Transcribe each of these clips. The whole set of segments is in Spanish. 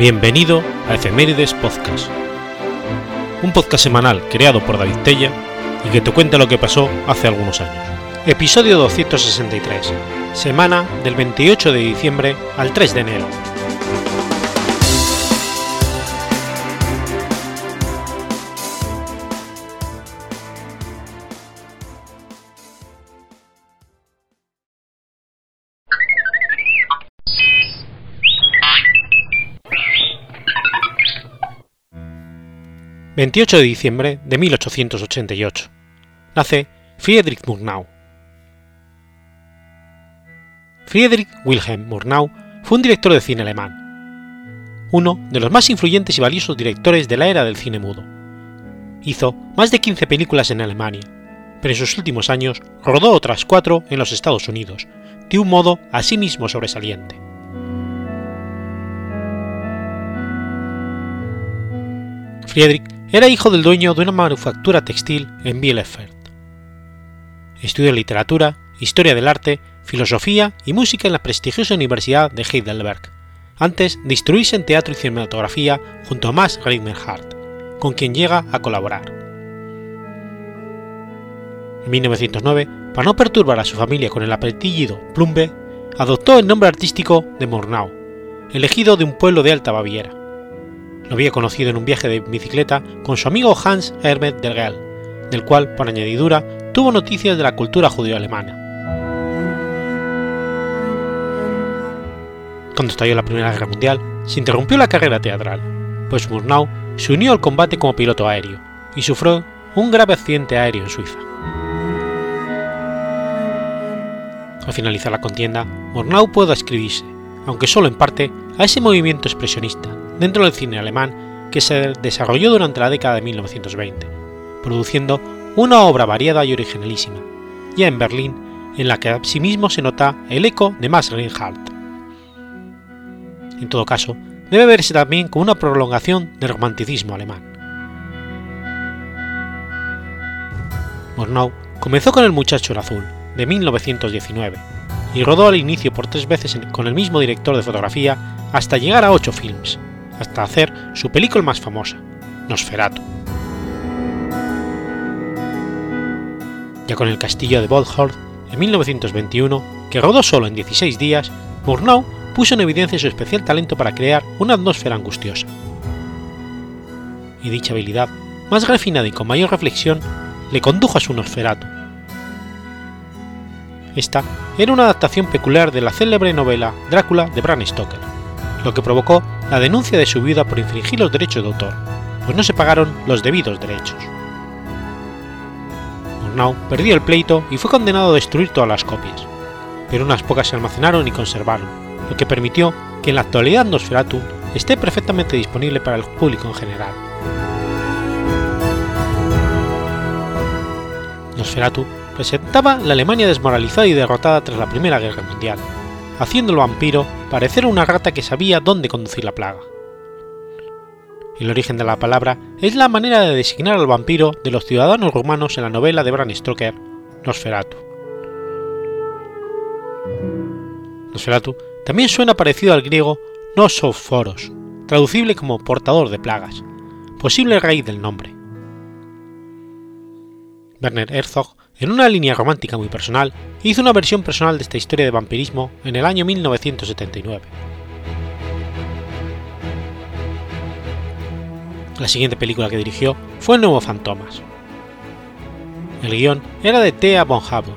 Bienvenido a Efemérides Podcast, un podcast semanal creado por David Tella y que te cuenta lo que pasó hace algunos años. Episodio 263, semana del 28 de diciembre al 3 de enero. 28 de diciembre de 1888. Nace Friedrich Murnau. Friedrich Wilhelm Murnau fue un director de cine alemán, uno de los más influyentes y valiosos directores de la era del cine mudo. Hizo más de 15 películas en Alemania, pero en sus últimos años rodó otras cuatro en los Estados Unidos, de un modo asimismo sobresaliente. Friedrich era hijo del dueño de una manufactura textil en Bielefeld. Estudió literatura, historia del arte, filosofía y música en la prestigiosa Universidad de Heidelberg, antes de instruirse en teatro y cinematografía junto a Max Reinhardt, con quien llega a colaborar. En 1909, para no perturbar a su familia con el apellido Plumbe, adoptó el nombre artístico de Murnau, elegido de un pueblo de Alta Baviera lo había conocido en un viaje de bicicleta con su amigo Hans Herbert Gell, del cual, por añadidura, tuvo noticias de la cultura judío-alemana. Cuando estalló la Primera Guerra Mundial, se interrumpió la carrera teatral, pues Murnau se unió al combate como piloto aéreo y sufrió un grave accidente aéreo en Suiza. Al finalizar la contienda, Murnau pudo escribirse, aunque solo en parte, a ese movimiento expresionista, dentro del cine alemán que se desarrolló durante la década de 1920, produciendo una obra variada y originalísima, ya en Berlín, en la que asimismo se nota el eco de Max Reinhardt. En todo caso, debe verse también como una prolongación del romanticismo alemán. Murnau comenzó con El muchacho azul, de 1919, y rodó al inicio por tres veces con el mismo director de fotografía hasta llegar a ocho films, hasta hacer su película más famosa, Nosferatu. Ya con el castillo de Boldhorn, en 1921, que rodó solo en 16 días, Murnau puso en evidencia su especial talento para crear una atmósfera angustiosa. Y dicha habilidad, más refinada y con mayor reflexión, le condujo a su Nosferatu. Esta era una adaptación peculiar de la célebre novela Drácula de Bram Stoker, lo que provocó la denuncia de su viuda por infringir los derechos de autor, pues no se pagaron los debidos derechos. Murnau perdió el pleito y fue condenado a destruir todas las copias, pero unas pocas se almacenaron y conservaron, lo que permitió que en la actualidad Nosferatu esté perfectamente disponible para el público en general. Nosferatu presentaba la Alemania desmoralizada y derrotada tras la Primera Guerra Mundial, haciendo al vampiro parecer una rata que sabía dónde conducir la plaga. El origen de la palabra es la manera de designar al vampiro de los ciudadanos rumanos en la novela de Bram Stoker, Nosferatu. Nosferatu también suena parecido al griego Nosophoros, traducible como portador de plagas, posible raíz del nombre. Werner Herzog en una línea romántica muy personal, hizo una versión personal de esta historia de vampirismo en el año 1979. La siguiente película que dirigió fue El nuevo Fantomas. El guion era de Thea von Hable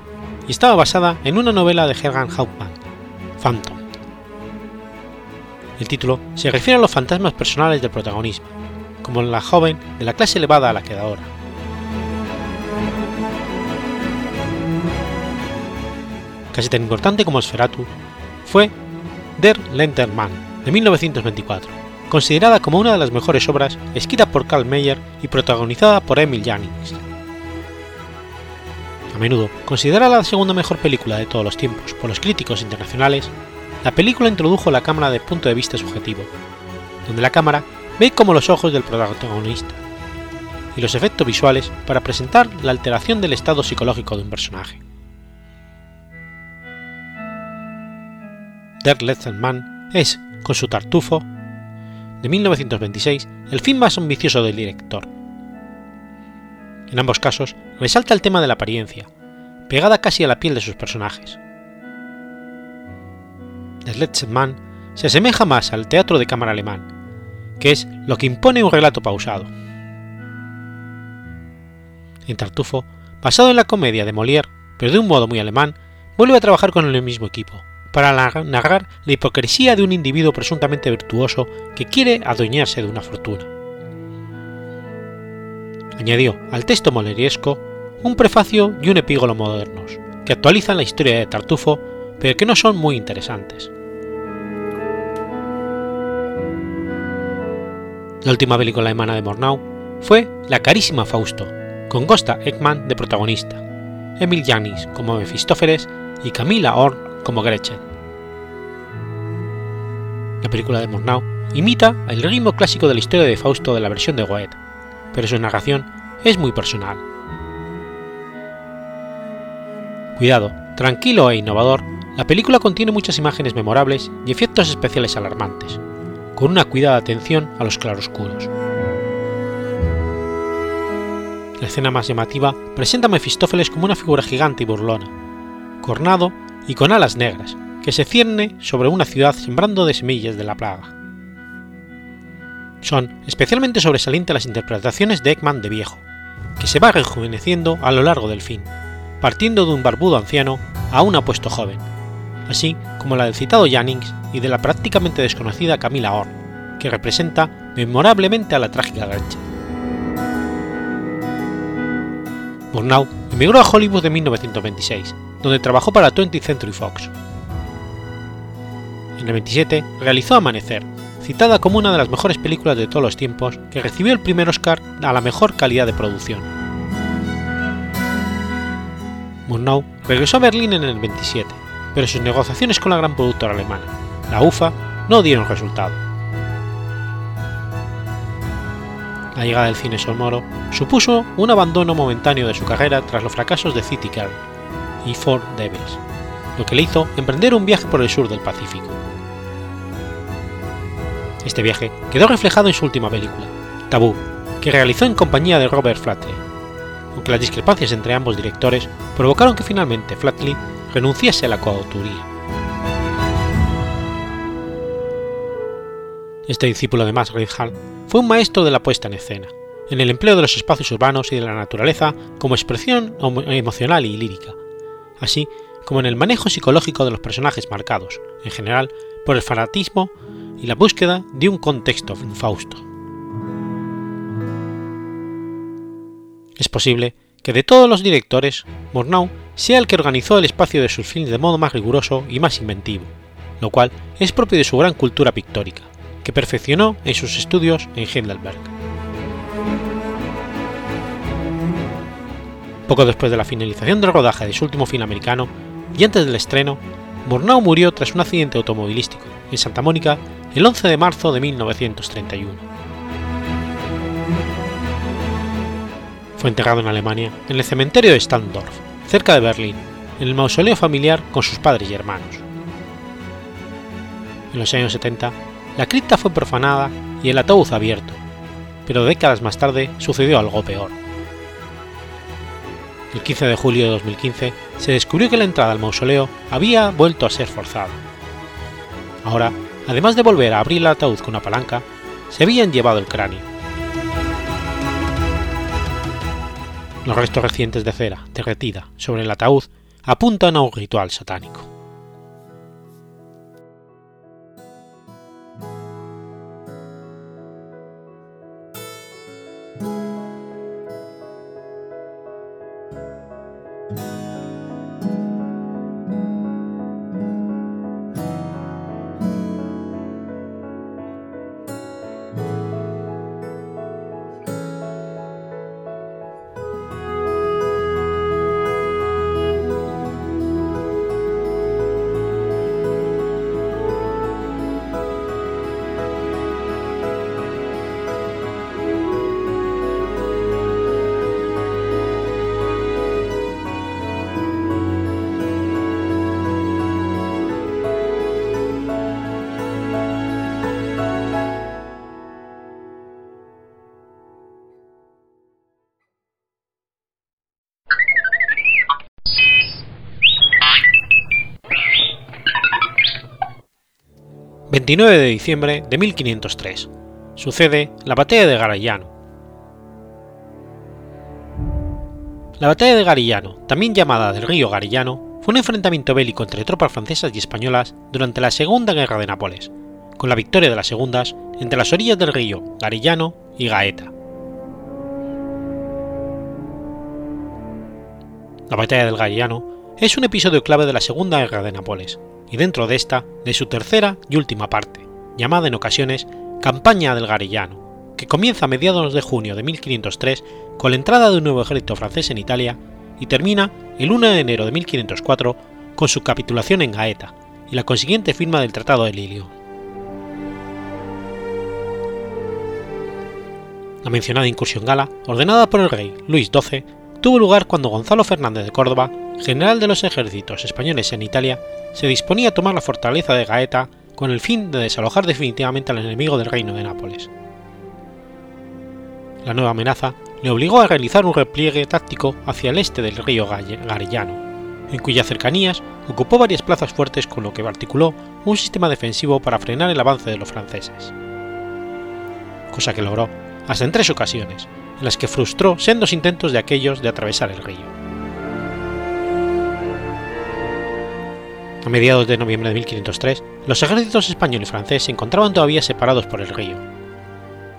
y estaba basada en una novela de Hermann Hauptmann, Phantom. El título se refiere a los fantasmas personales del protagonista, como la joven de la clase elevada a la que ahora. Casi tan importante como Sferatu, fue Der Lentermann de 1924, considerada como una de las mejores obras escrita por Karl Meyer y protagonizada por Emil Jannings. A menudo considerada la segunda mejor película de todos los tiempos por los críticos internacionales, la película introdujo la cámara de punto de vista subjetivo, donde la cámara ve como los ojos del protagonista, y los efectos visuales para presentar la alteración del estado psicológico de un personaje. Der letzte Mann es, con su tartufo, de 1926, el fin más ambicioso del director. En ambos casos, resalta el tema de la apariencia, pegada casi a la piel de sus personajes. The Letzte Man se asemeja más al teatro de cámara alemán, que es lo que impone un relato pausado. En Tartufo, basado en la comedia de Molière, pero de un modo muy alemán, vuelve a trabajar con el mismo equipo, para narrar la hipocresía de un individuo presuntamente virtuoso que quiere adueñarse de una fortuna. Añadió al texto moleriesco un prefacio y un epígolo modernos, que actualizan la historia de Tartufo, pero que no son muy interesantes. La última película alemana de Mornau fue La carísima Fausto, con Gosta Ekman de protagonista, Emil Janis como Mefistófeles y Camila Horn como Gretchen. La película de Mornau imita el ritmo clásico de la historia de Fausto de la versión de Goethe, pero su narración es muy personal. Cuidado, tranquilo e innovador, la película contiene muchas imágenes memorables y efectos especiales alarmantes, con una cuidada atención a los claroscuros. La escena más llamativa presenta a Mefistófeles como una figura gigante y burlona, cornado y con alas negras, que se cierne sobre una ciudad sembrando de semillas de la plaga. Son especialmente sobresalientes las interpretaciones de Ekman de viejo, que se va rejuveneciendo a lo largo del fin, partiendo de un barbudo anciano a un apuesto joven, así como la del citado Jannings y de la prácticamente desconocida Camila Horn, que representa memorablemente a la trágica Gretchen. Murnau emigró a Hollywood en 1926, donde trabajó para 20th Century Fox. En el 27 realizó Amanecer, citada como una de las mejores películas de todos los tiempos, que recibió el primer Oscar a la mejor calidad de producción. Murnau regresó a Berlín en el 27, pero sus negociaciones con la gran productora alemana, la UFA, no dieron resultado. La llegada del cine sonoro supuso un abandono momentáneo de su carrera tras los fracasos de City Girl y Four Devils, lo que le hizo emprender un viaje por el sur del Pacífico. Este viaje quedó reflejado en su última película, Tabú, que realizó en compañía de Robert Flatley, aunque las discrepancias entre ambos directores provocaron que finalmente Flatley renunciase a la coautoría. Este discípulo de Max Reinhardt fue un maestro de la puesta en escena, en el empleo de los espacios urbanos y de la naturaleza como expresión emocional y lírica, así como en el manejo psicológico de los personajes marcados, en general, por el fanatismo y la búsqueda de un contexto fausto. Es posible que de todos los directores, Murnau sea el que organizó el espacio de sus films de modo más riguroso y más inventivo, lo cual es propio de su gran cultura pictórica, que perfeccionó en sus estudios en Heidelberg. Poco después de la finalización del rodaje de su último film americano y antes del estreno, Murnau murió tras un accidente automovilístico en Santa Mónica el 11 de marzo de 1931. Fue enterrado en Alemania, en el cementerio de Standorf, cerca de Berlín, en el mausoleo familiar con sus padres y hermanos. En los años 70, la cripta fue profanada y el ataúd abierto, pero décadas más tarde sucedió algo peor. El 15 de julio de 2015 se descubrió que la entrada al mausoleo había vuelto a ser forzada. Ahora además de volver a abrir el ataúd con una palanca, se habían llevado el cráneo. Los restos recientes de cera derretida sobre el ataúd apuntan a un ritual satánico. 29 de diciembre de 1503. Sucede la batalla de Garellano. La batalla de Garillano, también llamada del río Garillano, fue un enfrentamiento bélico entre tropas francesas y españolas durante la Segunda Guerra de Nápoles, con la victoria de las segundas entre las orillas del río Garillano y Gaeta. La batalla del Garillano es un episodio clave de la Segunda Guerra de Nápoles, y dentro de esta, de su tercera y última parte, llamada en ocasiones Campaña del Garillano, que comienza a mediados de junio de 1503 con la entrada de un nuevo ejército francés en Italia y termina el 1 de enero de 1504 con su capitulación en Gaeta y la consiguiente firma del Tratado de Lilio. La mencionada incursión gala, ordenada por el rey Luis XII, tuvo lugar cuando Gonzalo Fernández de Córdoba, general de los ejércitos españoles en Italia, se disponía a tomar la fortaleza de Gaeta con el fin de desalojar definitivamente al enemigo del reino de Nápoles. La nueva amenaza le obligó a realizar un repliegue táctico hacia el este del río Garellano, en cuyas cercanías ocupó varias plazas fuertes con lo que articuló un sistema defensivo para frenar el avance de los franceses. Cosa que logró hasta en tres ocasiones, las que frustró sendos intentos de aquellos de atravesar el río. A mediados de noviembre de 1503, los ejércitos español y francés se encontraban todavía separados por el río,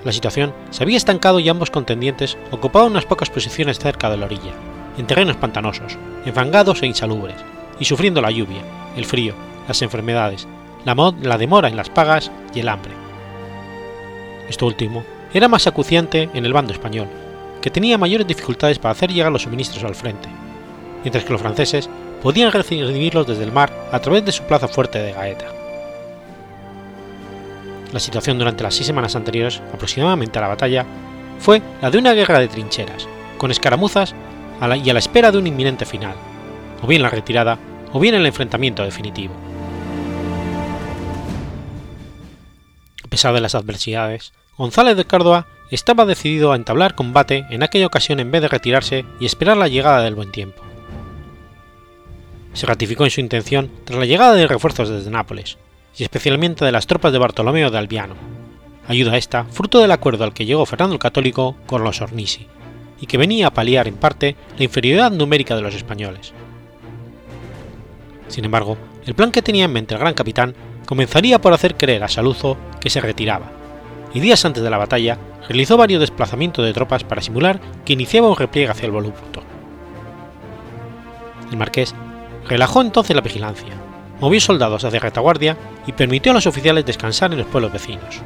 la situación se había estancado y ambos contendientes ocupaban unas pocas posiciones cerca de la orilla, en terrenos pantanosos, enfangados e insalubres, y sufriendo la lluvia, el frío, las enfermedades, la, la demora en las pagas y el hambre. Esto último era más acuciante en el bando español, que tenía mayores dificultades para hacer llegar los suministros al frente, mientras que los franceses podían recibirlos desde el mar a través de su plaza fuerte de Gaeta. La situación durante las seis semanas anteriores, aproximadamente a la batalla, fue la de una guerra de trincheras, con escaramuzas y a la espera de un inminente final, o bien la retirada, o bien el enfrentamiento definitivo. A pesar de las adversidades, González de Córdoba estaba decidido a entablar combate en aquella ocasión en vez de retirarse y esperar la llegada del buen tiempo. Se ratificó en su intención tras la llegada de refuerzos desde Nápoles, y especialmente de las tropas de Bartolomeo de Albiano, ayuda esta fruto del acuerdo al que llegó Fernando el Católico con los Ornisi, y que venía a paliar en parte la inferioridad numérica de los españoles. Sin embargo, el plan que tenía en mente el gran capitán comenzaría por hacer creer a Saluzo que se retiraba, y días antes de la batalla realizó varios desplazamientos de tropas para simular que iniciaba un repliegue hacia el volupto. El marqués relajó entonces la vigilancia, movió soldados hacia retaguardia y permitió a los oficiales descansar en los pueblos vecinos.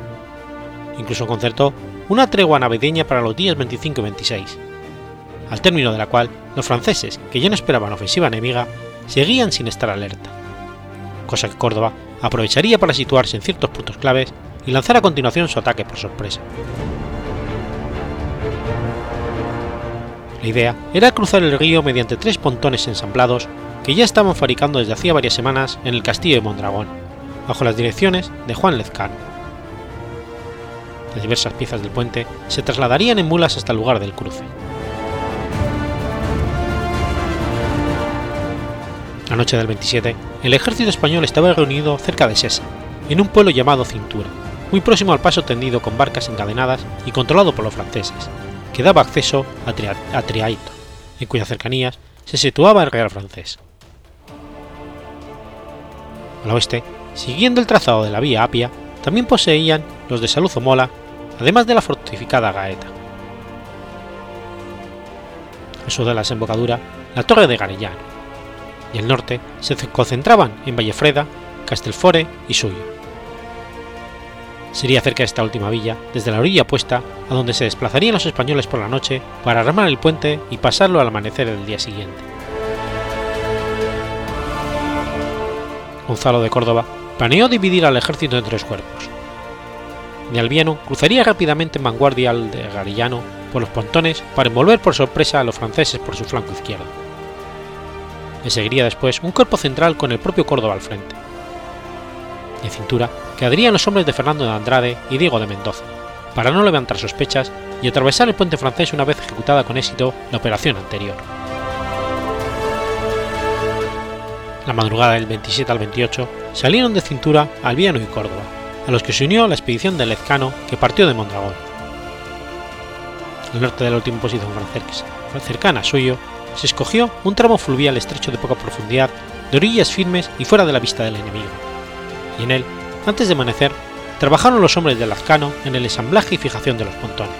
Incluso concertó una tregua navideña para los días 25 y 26, al término de la cual los franceses, que ya no esperaban ofensiva enemiga, seguían sin estar alerta, cosa que Córdoba aprovecharía para situarse en ciertos puntos claves y lanzar a continuación su ataque por sorpresa. La idea era cruzar el río mediante tres pontones ensamblados que ya estaban fabricando desde hacía varias semanas en el castillo de Mondragón, bajo las direcciones de Juan Lezcano. Las diversas piezas del puente se trasladarían en mulas hasta el lugar del cruce. La noche del 27, el ejército español estaba reunido cerca de Sesa, en un pueblo llamado Cintura, muy próximo al paso tendido con barcas encadenadas y controlado por los franceses, que daba acceso a, Triaito, en cuyas cercanías se situaba el Real francés. Al oeste, siguiendo el trazado de la vía Apia, también poseían los de Saluzo Mola, además de la fortificada Gaeta. Al sur de la desembocadura, la torre de Garellano, y al norte se concentraban en Vallefreda, Castelfore y Suyo. Sería cerca de esta última villa, desde la orilla opuesta, a donde se desplazarían los españoles por la noche para armar el puente y pasarlo al amanecer del día siguiente. Gonzalo de Córdoba, planeó dividir al ejército en tres cuerpos. De Albiano cruzaría rápidamente en vanguardia al de Garillano por los pontones para envolver por sorpresa a los franceses por su flanco izquierdo. Le seguiría después un cuerpo central con el propio Córdoba al frente. En cintura quedarían los hombres de Fernando de Andrade y Diego de Mendoza, para no levantar sospechas y atravesar el puente francés una vez ejecutada con éxito la operación anterior. La madrugada del 27 al 28 salieron de cintura Albiano y Córdoba, a los que se unió la expedición de Lezcano que partió de Mondragón. Al norte de la última posición cercana a Suyo, se escogió un tramo fluvial estrecho de poca profundidad, de orillas firmes y fuera de la vista del enemigo, y en él, antes de amanecer, trabajaron los hombres de Lazcano en el ensamblaje y fijación de los pontones.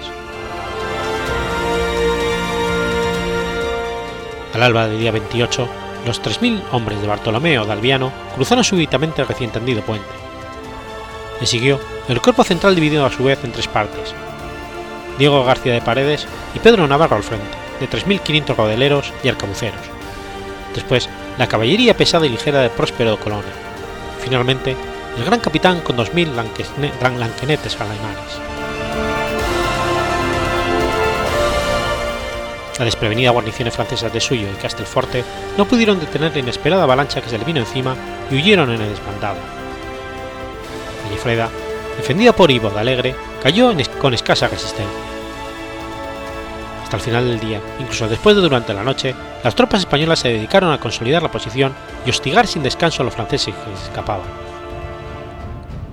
Al alba del día 28, los 3.000 hombres de Bartolomeo de Albiano cruzaron súbitamente el recién tendido puente. Le siguió el cuerpo central dividido a su vez en tres partes. Diego García de Paredes y Pedro Navarro al frente, de 3.500 rodeleros y arcabuceros. Después, la caballería pesada y ligera de Próspero Colonna. Finalmente, el gran capitán con 2.000 lanquenetes alemanes. La desprevenida guarniciones francesas de Suyo y Castelforte no pudieron detener la inesperada avalancha que se le vino encima y huyeron en el desbandado. Defendida por Ivo de Alegre, cayó con escasa resistencia. Hasta el final del día, incluso después de durante la noche, las tropas españolas se dedicaron a consolidar la posición y hostigar sin descanso a los franceses que escapaban.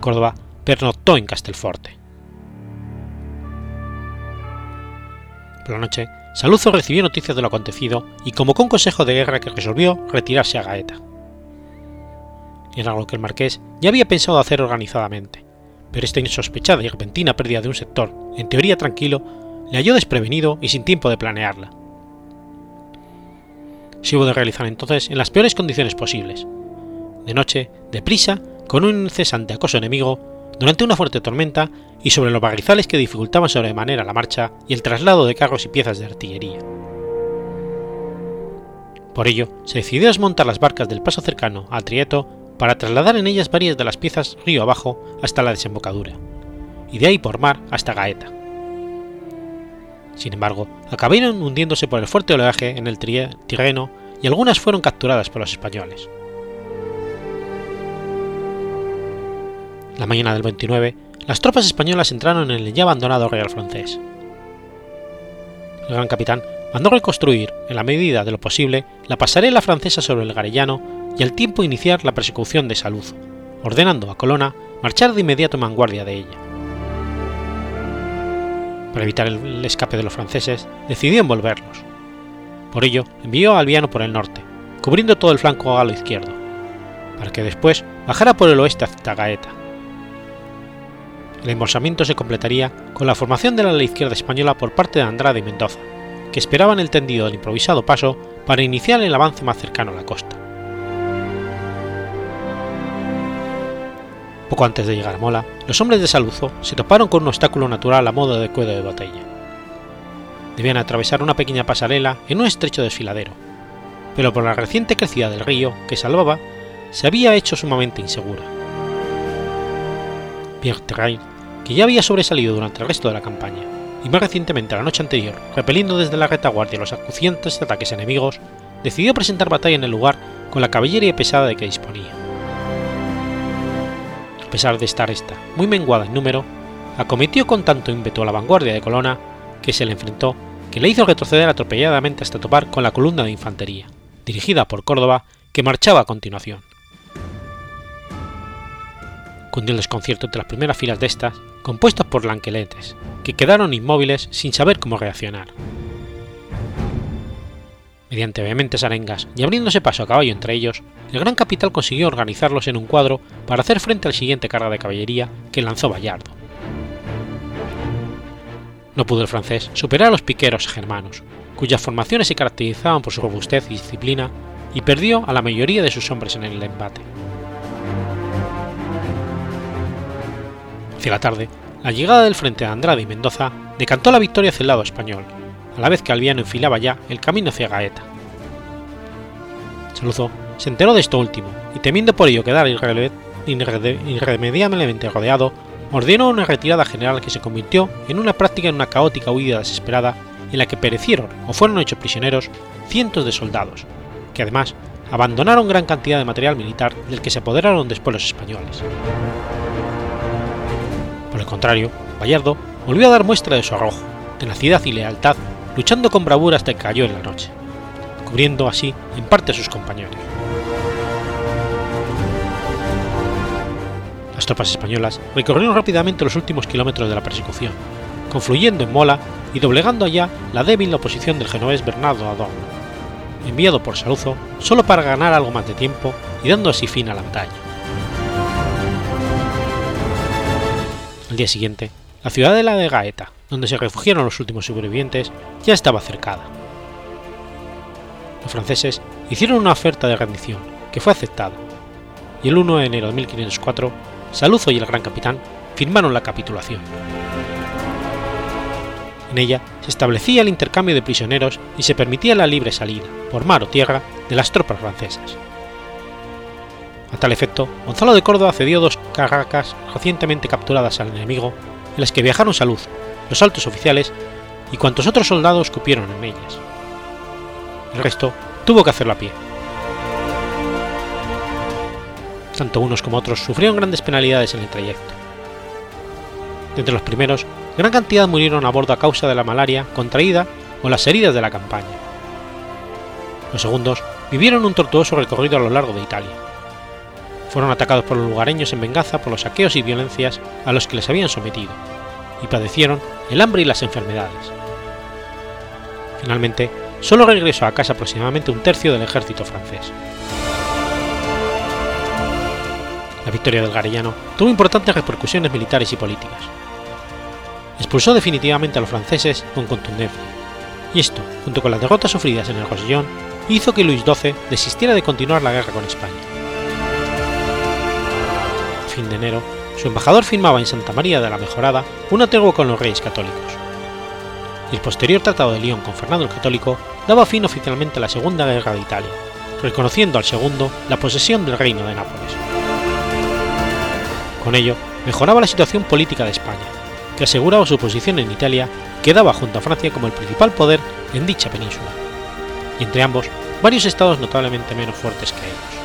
Córdoba pernoctó en Castelforte. Por la noche, Saluzzo recibió noticias de lo acontecido y convocó un consejo de guerra que resolvió retirarse a Gaeta. Era algo que el marqués ya había pensado hacer organizadamente, pero esta insospechada y repentina pérdida de un sector, en teoría tranquilo, le halló desprevenido y sin tiempo de planearla. Se hubo de realizar entonces en las peores condiciones posibles, de noche, deprisa, con un incesante acoso enemigo, durante una fuerte tormenta y sobre los barrizales que dificultaban sobremanera la marcha y el traslado de carros y piezas de artillería. Por ello, se decidió desmontar las barcas del paso cercano a Trieto para trasladar en ellas varias de las piezas río abajo hasta la desembocadura, y de ahí por mar hasta Gaeta. Sin embargo, acabaron hundiéndose por el fuerte oleaje en el Tirreno y algunas fueron capturadas por los españoles. La mañana del 29, las tropas españolas entraron en el ya abandonado Real francés. El gran capitán mandó reconstruir, en la medida de lo posible, la pasarela francesa sobre el Garellano y al tiempo iniciar la persecución de Saluz, ordenando a Colonna marchar de inmediato en vanguardia de ella. Para evitar el escape de los franceses, decidió envolverlos. Por ello, envió a Albiano por el norte, cubriendo todo el flanco lo izquierdo, para que después bajara por el oeste hasta Gaeta el embolsamiento se completaría con la formación de la ala izquierda española por parte de Andrade y Mendoza, que esperaban el tendido del improvisado paso para iniciar el avance más cercano a la costa. Poco antes de llegar a Mola, los hombres de Saluzo se toparon con un obstáculo natural a modo de cuello de botella. Debían atravesar una pequeña pasarela en un estrecho desfiladero, pero por la reciente crecida del río que salvaba, se había hecho sumamente insegura. Pierre Terrain que ya había sobresalido durante el resto de la campaña, y más recientemente la noche anterior, repeliendo desde la retaguardia los acuciantes ataques enemigos, decidió presentar batalla en el lugar con la caballería pesada de que disponía. A pesar de estar esta muy menguada en número, acometió con tanto ímpetu a la vanguardia de Colonna que se le enfrentó, que le hizo retroceder atropelladamente hasta topar con la columna de infantería, dirigida por Córdoba, que marchaba a continuación cundió el desconcierto entre las primeras filas de estas, compuestas por lanqueletes, que quedaron inmóviles sin saber cómo reaccionar. Mediante vehementes arengas y abriéndose paso a caballo entre ellos, el gran capital consiguió organizarlos en un cuadro para hacer frente al siguiente carga de caballería que lanzó Bayardo. No pudo el francés superar a los piqueros germanos, cuyas formaciones se caracterizaban por su robustez y disciplina, y perdió a la mayoría de sus hombres en el embate. Hacia la tarde, la llegada del frente de Andrade y Mendoza decantó la victoria hacia el lado español, a la vez que Albiano enfilaba ya el camino hacia Gaeta. Saluzzo se enteró de esto último y temiendo por ello quedar irremediablemente rodeado, ordenó una retirada general que se convirtió en una práctica en una caótica huida desesperada en la que perecieron o fueron hechos prisioneros cientos de soldados, que además abandonaron gran cantidad de material militar del que se apoderaron después los españoles. Por el contrario, Bayardo volvió a dar muestra de su arrojo, tenacidad y lealtad, luchando con bravura hasta que cayó en la noche, cubriendo así en parte a sus compañeros. Las tropas españolas recorrieron rápidamente los últimos kilómetros de la persecución, confluyendo en Mola y doblegando allá la débil oposición del genovés Bernardo Adorno, enviado por Saluzo solo para ganar algo más de tiempo y dando así fin a la batalla. Al día siguiente, la ciudadela de Gaeta, donde se refugiaron los últimos sobrevivientes, ya estaba cercada. Los franceses hicieron una oferta de rendición, que fue aceptada, y el 1 de enero de 1504, Saluzzo y el gran capitán firmaron la capitulación. En ella se establecía el intercambio de prisioneros y se permitía la libre salida, por mar o tierra, de las tropas francesas. A tal efecto, Gonzalo de Córdoba cedió dos carracas recientemente capturadas al enemigo, en las que viajaron Salud, los altos oficiales y cuantos otros soldados cupieron en ellas. El resto tuvo que hacerlo a pie. Tanto unos como otros sufrieron grandes penalidades en el trayecto. De entre los primeros, gran cantidad murieron a bordo a causa de la malaria contraída o las heridas de la campaña. Los segundos vivieron un tortuoso recorrido a lo largo de Italia. Fueron atacados por los lugareños en venganza por los saqueos y violencias a los que les habían sometido, padecieron el hambre y las enfermedades. Finalmente, solo regresó a casa aproximadamente un tercio del ejército francés. La victoria del Garellano tuvo importantes repercusiones militares y políticas. Expulsó definitivamente a los franceses con contundencia, y esto, junto con las derrotas sufridas en el Rosellón, hizo que Luis XII desistiera de continuar la guerra con España. Fin de enero, su embajador firmaba en Santa María de la Mejorada una tregua con los reyes católicos. El posterior Tratado de León con Fernando el Católico daba fin oficialmente a la Segunda Guerra de Italia, reconociendo al segundo la posesión del Reino de Nápoles. Con ello, mejoraba la situación política de España, que aseguraba su posición en Italia quedaba junto a Francia como el principal poder en dicha península, y entre ambos varios estados notablemente menos fuertes que ellos.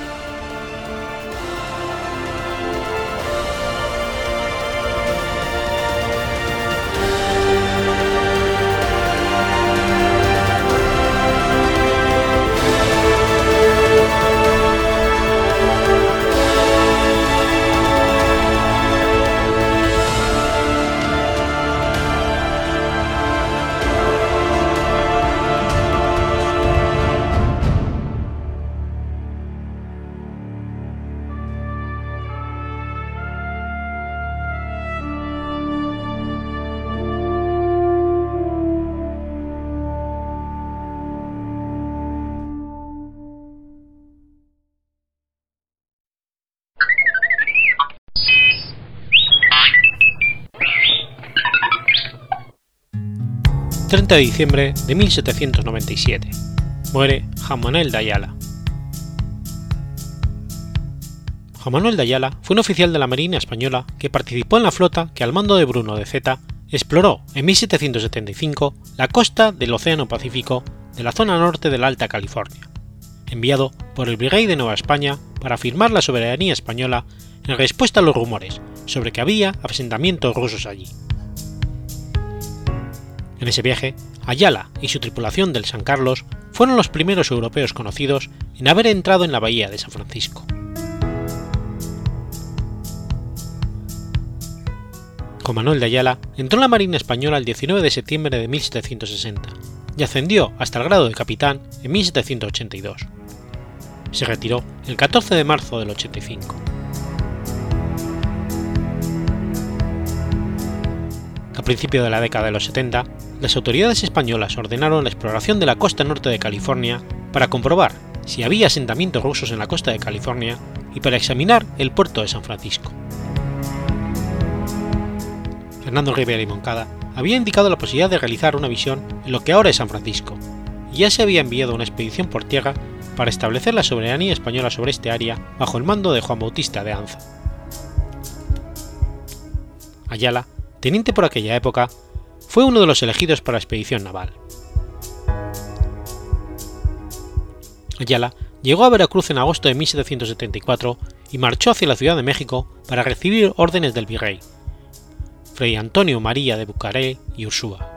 30 de diciembre de 1797. Muere. Juan Manuel de Ayala fue un oficial de la Marina Española que participó en la flota que al mando de Bruno de Zeta exploró en 1775 la costa del Océano Pacífico de la zona norte de la Alta California, enviado por el Virrey de Nueva España para afirmar la soberanía española en respuesta a los rumores sobre que había asentamientos rusos allí. En ese viaje, Ayala y su tripulación del San Carlos fueron los primeros europeos conocidos en haber entrado en la bahía de San Francisco. Con Manuel de Ayala entró en la Marina Española el 19 de septiembre de 1760 y ascendió hasta el grado de capitán en 1782. Se retiró el 14 de marzo del 85. A principios de la década de los 70, las autoridades españolas ordenaron la exploración de la costa norte de California para comprobar si había asentamientos rusos en la costa de California y para examinar el puerto de San Francisco. Fernando Rivera y Moncada había indicado la posibilidad de realizar una visión en lo que ahora es San Francisco, y ya se había enviado una expedición por tierra para establecer la soberanía española sobre este área bajo el mando de Juan Bautista de Anza. Ayala, teniente por aquella época, fue uno de los elegidos para la expedición naval. Ayala llegó a Veracruz en agosto de 1774 y marchó hacia la Ciudad de México para recibir órdenes del virrey, Fray Antonio María de Bucareli y Ursúa.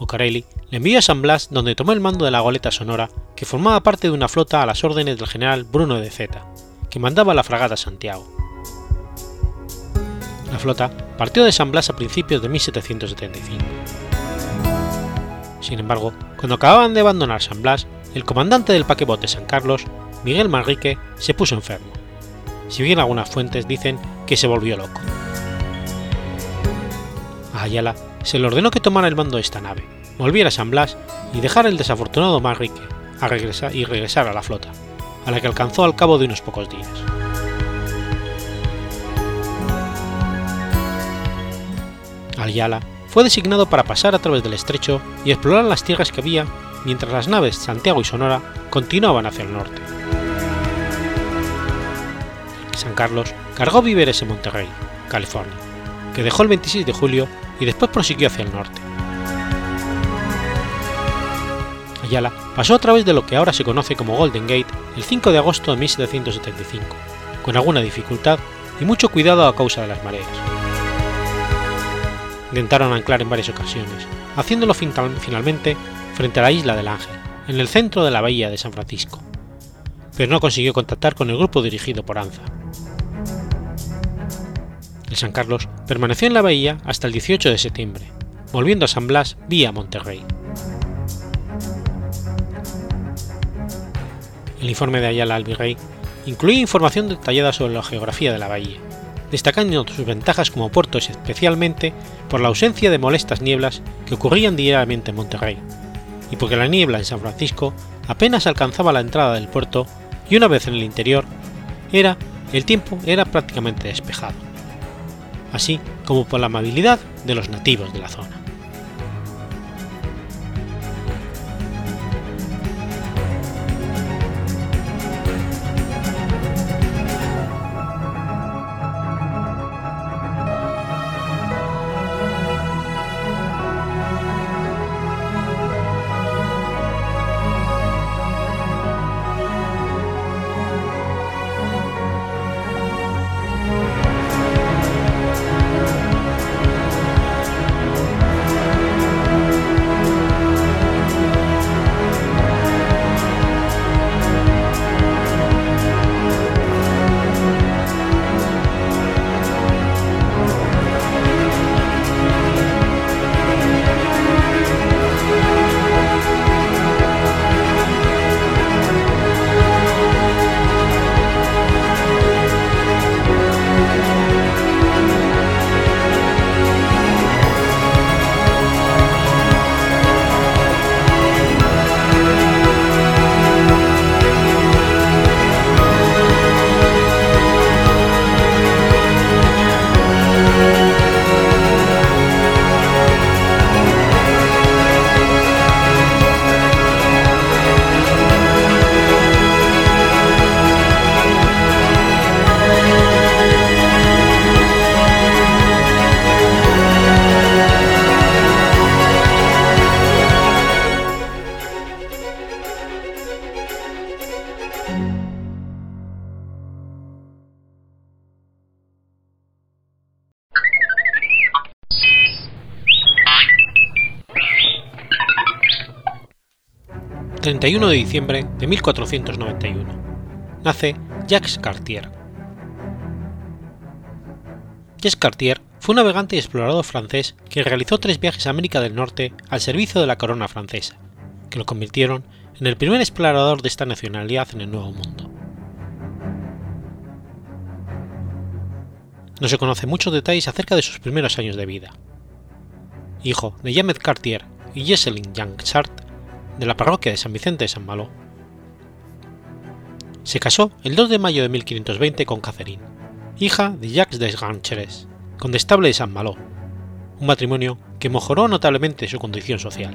Bucareli le envió a San Blas donde tomó el mando de la goleta Sonora, que formaba parte de una flota a las órdenes del general Bruno de Zeta, que mandaba la fragata Santiago. La flota partió de San Blas a principios de 1775. Sin embargo, cuando acababan de abandonar San Blas, el comandante del paquebote San Carlos, Miguel Manrique, se puso enfermo. Si bien algunas fuentes dicen que se volvió loco. A Ayala se le ordenó que tomara el mando de esta nave, volviera a San Blas y dejara el desafortunado Manrique a regresar y regresar a la flota, a la que alcanzó al cabo de unos pocos días. Ayala fue designado para pasar a través del estrecho y explorar las tierras que había mientras las naves Santiago y Sonora continuaban hacia el norte. San Carlos cargó víveres en Monterrey, California, que dejó el 26 de julio y después prosiguió hacia el norte. Ayala pasó a través de lo que ahora se conoce como Golden Gate el 5 de agosto de 1775, con alguna dificultad y mucho cuidado a causa de las mareas. Intentaron anclar en varias ocasiones, haciéndolo finalmente frente a la isla del Ángel, en el centro de la bahía de San Francisco, pero no consiguió contactar con el grupo dirigido por Anza. El San Carlos permaneció en la bahía hasta el 18 de septiembre, volviendo a San Blas vía Monterrey. El informe de Ayala al virrey incluía información detallada sobre la geografía de la bahía, destacando sus ventajas como puerto especialmente por la ausencia de molestas nieblas que ocurrían diariamente en Monterrey, y porque la niebla en San Francisco apenas alcanzaba la entrada del puerto y una vez en el interior, era, el tiempo era prácticamente despejado, así como por la amabilidad de los nativos de la zona. 31 de diciembre de 1491. Nace Jacques Cartier. Jacques Cartier fue un navegante y explorador francés que realizó tres viajes a América del Norte al servicio de la corona francesa, que lo convirtieron en el primer explorador de esta nacionalidad en el Nuevo Mundo. No se conoce muchos detalles acerca de sus primeros años de vida. Hijo de James Cartier y Jesseline Janchart, de la parroquia de San Vicente de San Malo. Se casó el 2 de mayo de 1520 con Catherine, hija de Jacques de Gancheres, condestable de San Malo, un matrimonio que mejoró notablemente su condición social.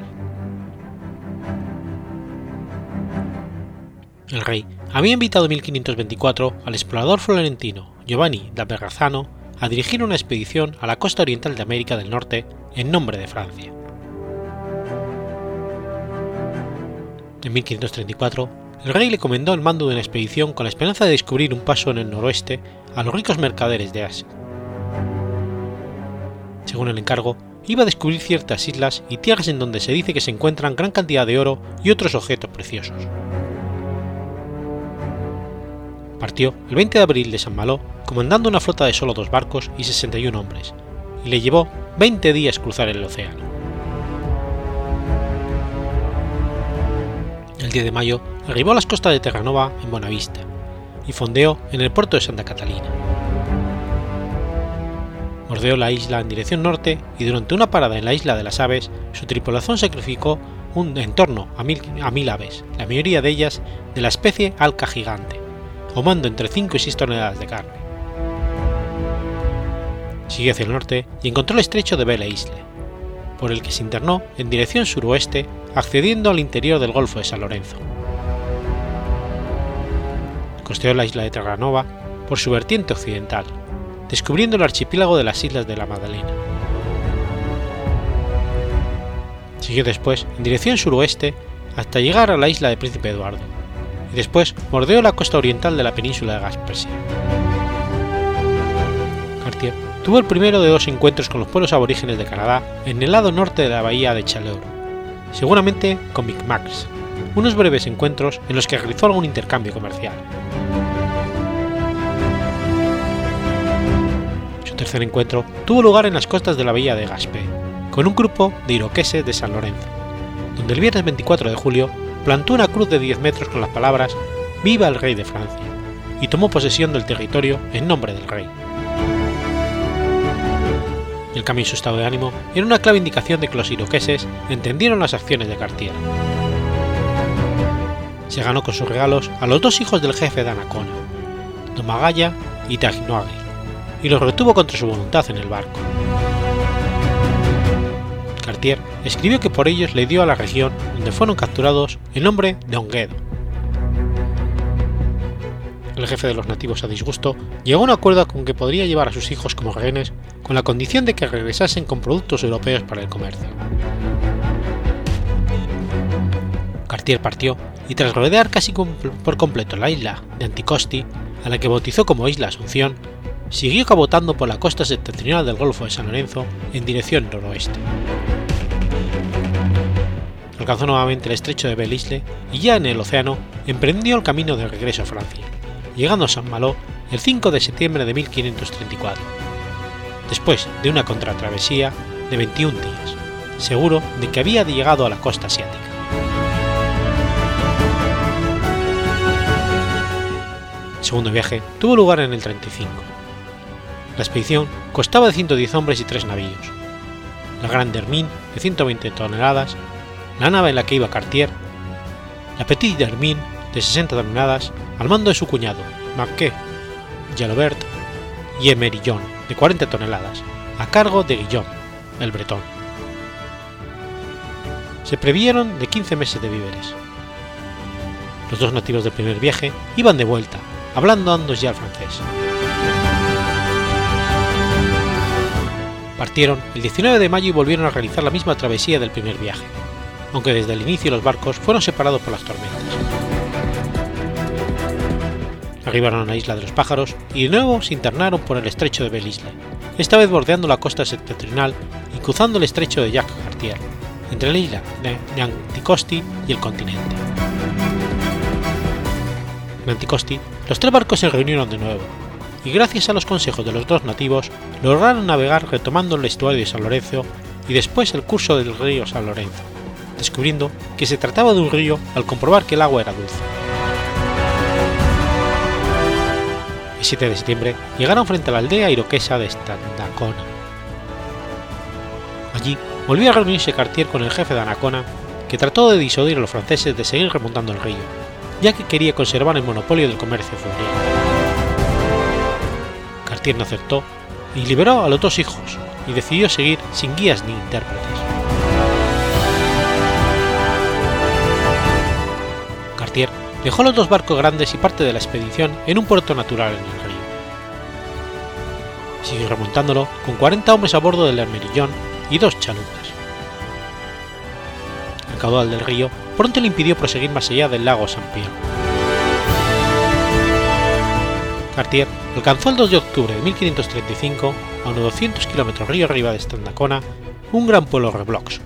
El rey había invitado en 1524 al explorador florentino Giovanni da Berrazzano a dirigir una expedición a la costa oriental de América del Norte en nombre de Francia. En 1534, el rey le comendó el mando de una expedición con la esperanza de descubrir un paso en el noroeste a los ricos mercaderes de Asia. Según el encargo, iba a descubrir ciertas islas y tierras en donde se dice que se encuentran gran cantidad de oro y otros objetos preciosos. Partió el 20 de abril de San Malo comandando una flota de solo dos barcos y 61 hombres, y le llevó 20 días cruzar el océano. El 10 de mayo arribó a las costas de Terranova en Buenavista y fondeó en el puerto de Santa Catalina. Bordeó la isla en dirección norte y durante una parada en la isla de las aves, su tripulación sacrificó un, en torno a mil, a mil aves, la mayoría de ellas de la especie alca gigante, ahumando entre 5 y 6 toneladas de carne. Siguió hacia el norte y encontró el estrecho de Belle Isle, por el que se internó en dirección suroeste, accediendo al interior del Golfo de San Lorenzo. Costeó la isla de Terranova por su vertiente occidental, descubriendo el archipiélago de las Islas de la Magdalena. Siguió después en dirección suroeste hasta llegar a la isla de Príncipe Eduardo, y después bordeó la costa oriental de la península de Gaspersia. Cartier tuvo el primero de dos encuentros con los pueblos aborígenes de Canadá en el lado norte de la bahía de Chaleur, seguramente con Micmacs, unos breves encuentros en los que realizó algún intercambio comercial. Su tercer encuentro tuvo lugar en las costas de la bahía de Gaspé, con un grupo de iroqueses de San Lorenzo, donde el viernes 24 de julio plantó una cruz de 10 metros con las palabras Viva el rey de Francia, y tomó posesión del territorio en nombre del rey. El cambio en su estado de ánimo era una clave indicación de que los iroqueses entendieron las acciones de Cartier. Se ganó con sus regalos a los dos hijos del jefe de Anacona, Domagaya y Tagnoagui, y los retuvo contra su voluntad en el barco. Cartier escribió que por ellos le dio a la región donde fueron capturados el nombre de Onguedo. El jefe de los nativos a disgusto llegó a un acuerdo con que podría llevar a sus hijos como rehenes con la condición de que regresasen con productos europeos para el comercio. Cartier partió y tras rodear casi por completo la isla de Anticosti, a la que bautizó como Isla Asunción, siguió cabotando por la costa septentrional del Golfo de San Lorenzo en dirección noroeste. Alcanzó nuevamente el estrecho de Belle Isle y ya en el océano emprendió el camino de regreso a Francia, llegando a San Malo el 5 de septiembre de 1534, después de una contratravesía de 21 días, seguro de que había llegado a la costa asiática. El segundo viaje tuvo lugar en el 35. La expedición constaba de 110 hombres y 3 navíos. La Grande Hermine, de 120 toneladas, la nave en la que iba Cartier, la Petite Hermine, de 60 toneladas, al mando de su cuñado, Marquet, Jalobert y Emerillon, de 40 toneladas, a cargo de Guillaume, el bretón. Se previeron de 15 meses de víveres. Los dos nativos del primer viaje iban de vuelta, hablando ambos ya el francés. Partieron el 19 de mayo y volvieron a realizar la misma travesía del primer viaje, aunque desde el inicio los barcos fueron separados por las tormentas. Arribaron a la isla de los pájaros y de nuevo se internaron por el estrecho de Belle Isle, esta vez bordeando la costa septentrional y cruzando el estrecho de Jacques Cartier, entre la isla de Anticosti y el continente. En Anticosti, los tres barcos se reunieron de nuevo, y gracias a los consejos de los dos nativos lograron navegar retomando el estuario de San Lorenzo y después el curso del río San Lorenzo, descubriendo que se trataba de un río al comprobar que el agua era dulce. El 7 de septiembre llegaron frente a la aldea iroquesa de Standacona. Allí volvió a reunirse Cartier con el jefe de Anacona, que trató de disuadir a los franceses de seguir remontando el río, ya que quería conservar el monopolio del comercio fluvial. Cartier no aceptó y liberó a los dos hijos y decidió seguir sin guías ni intérpretes. Dejó los dos barcos grandes y parte de la expedición en un puerto natural en el río. Siguió remontándolo con 40 hombres a bordo del Hermerillón y dos chalupas. El caudal del río pronto le impidió proseguir más allá del lago San Pierre. Cartier alcanzó el 2 de octubre de 1535, a unos 200 kilómetros río arriba de Standacona, un gran pueblo reblox,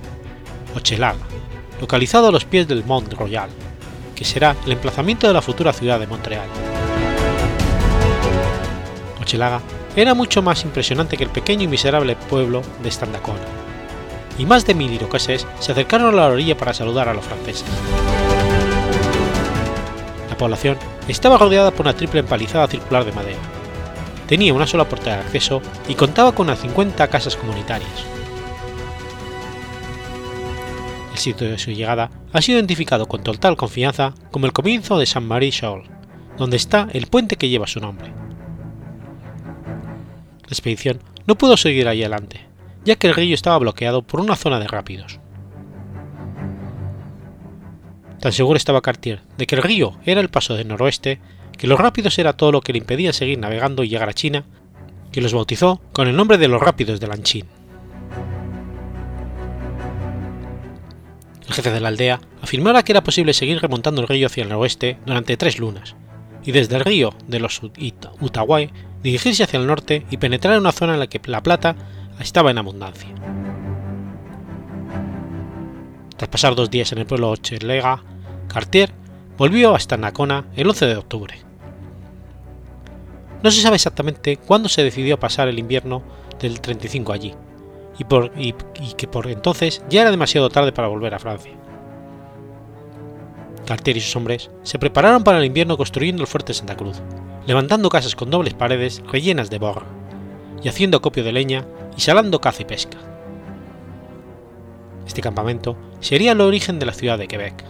Hochelaga, localizado a los pies del Mont Royal, que será el emplazamiento de la futura ciudad de Montreal. Hochelaga era mucho más impresionante que el pequeño y miserable pueblo de Standacona, y más de mil iroqueses se acercaron a la orilla para saludar a los franceses. La población estaba rodeada por una triple empalizada circular de madera. Tenía una sola puerta de acceso y contaba con unas 50 casas comunitarias. El sitio de su llegada ha sido identificado con total confianza como el comienzo de Saint-Marie Shoal, donde está el puente que lleva su nombre. La expedición no pudo seguir allí adelante, ya que el río estaba bloqueado por una zona de rápidos. Tan seguro estaba Cartier de que el río era el paso del noroeste, que los rápidos era todo lo que le impedía seguir navegando y llegar a China, que los bautizó con el nombre de los rápidos de Lanchín. El jefe de la aldea afirmaba que era posible seguir remontando el río hacia el noroeste durante tres lunas, y desde el río de los Utahuay dirigirse hacia el norte y penetrar en una zona en la que la plata estaba en abundancia. Tras pasar dos días en el pueblo Ochelega, Cartier volvió hasta Nacona el 11 de octubre. No se sabe exactamente cuándo se decidió pasar el invierno del 35 allí, y, por, que por entonces ya era demasiado tarde para volver a Francia. Cartier y sus hombres se prepararon para el invierno construyendo el fuerte Santa Cruz, levantando casas con dobles paredes rellenas de borra, y haciendo copio de leña y salando caza y pesca. Este campamento sería el origen de la ciudad de Quebec.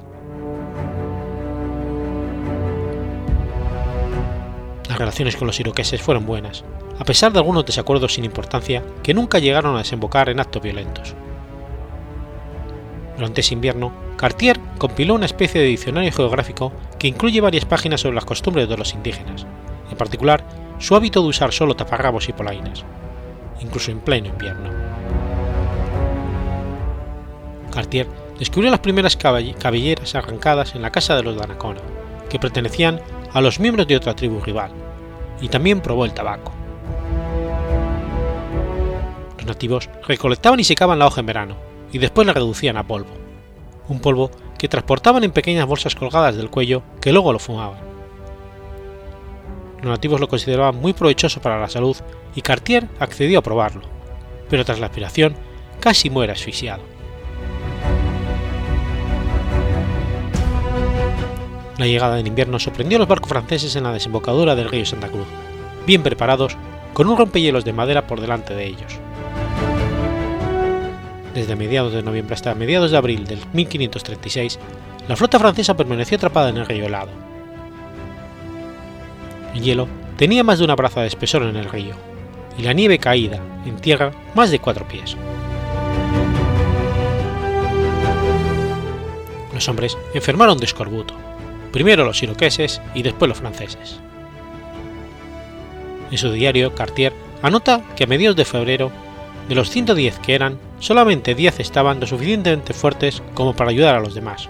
Las relaciones con los iroqueses fueron buenas, a pesar de algunos desacuerdos sin importancia que nunca llegaron a desembocar en actos violentos. Durante ese invierno, Cartier compiló una especie de diccionario geográfico que incluye varias páginas sobre las costumbres de los indígenas, en particular su hábito de usar solo taparrabos y polainas, incluso en pleno invierno. Cartier descubrió las primeras cabelleras arrancadas en la casa de los Danacona, que pertenecían a los miembros de otra tribu rival, y también probó el tabaco. Los nativos recolectaban y secaban la hoja en verano, y después la reducían a polvo, un polvo que transportaban en pequeñas bolsas colgadas del cuello que luego lo fumaban. Los nativos lo consideraban muy provechoso para la salud y Cartier accedió a probarlo, pero tras la aspiración casi muere asfixiado. La llegada del invierno sorprendió a los barcos franceses en la desembocadura del río Santa Cruz, bien preparados, con un rompehielos de madera por delante de ellos. Desde mediados de noviembre hasta mediados de abril del 1536, la flota francesa permaneció atrapada en el río helado. El hielo tenía más de una braza de espesor en el río, y la nieve caída en tierra más de cuatro pies. Los hombres enfermaron de escorbuto, primero los iroqueses y después los franceses. En su diario, Cartier anota que a mediados de febrero, de los 110 que eran, solamente 10 estaban lo suficientemente fuertes como para ayudar a los demás.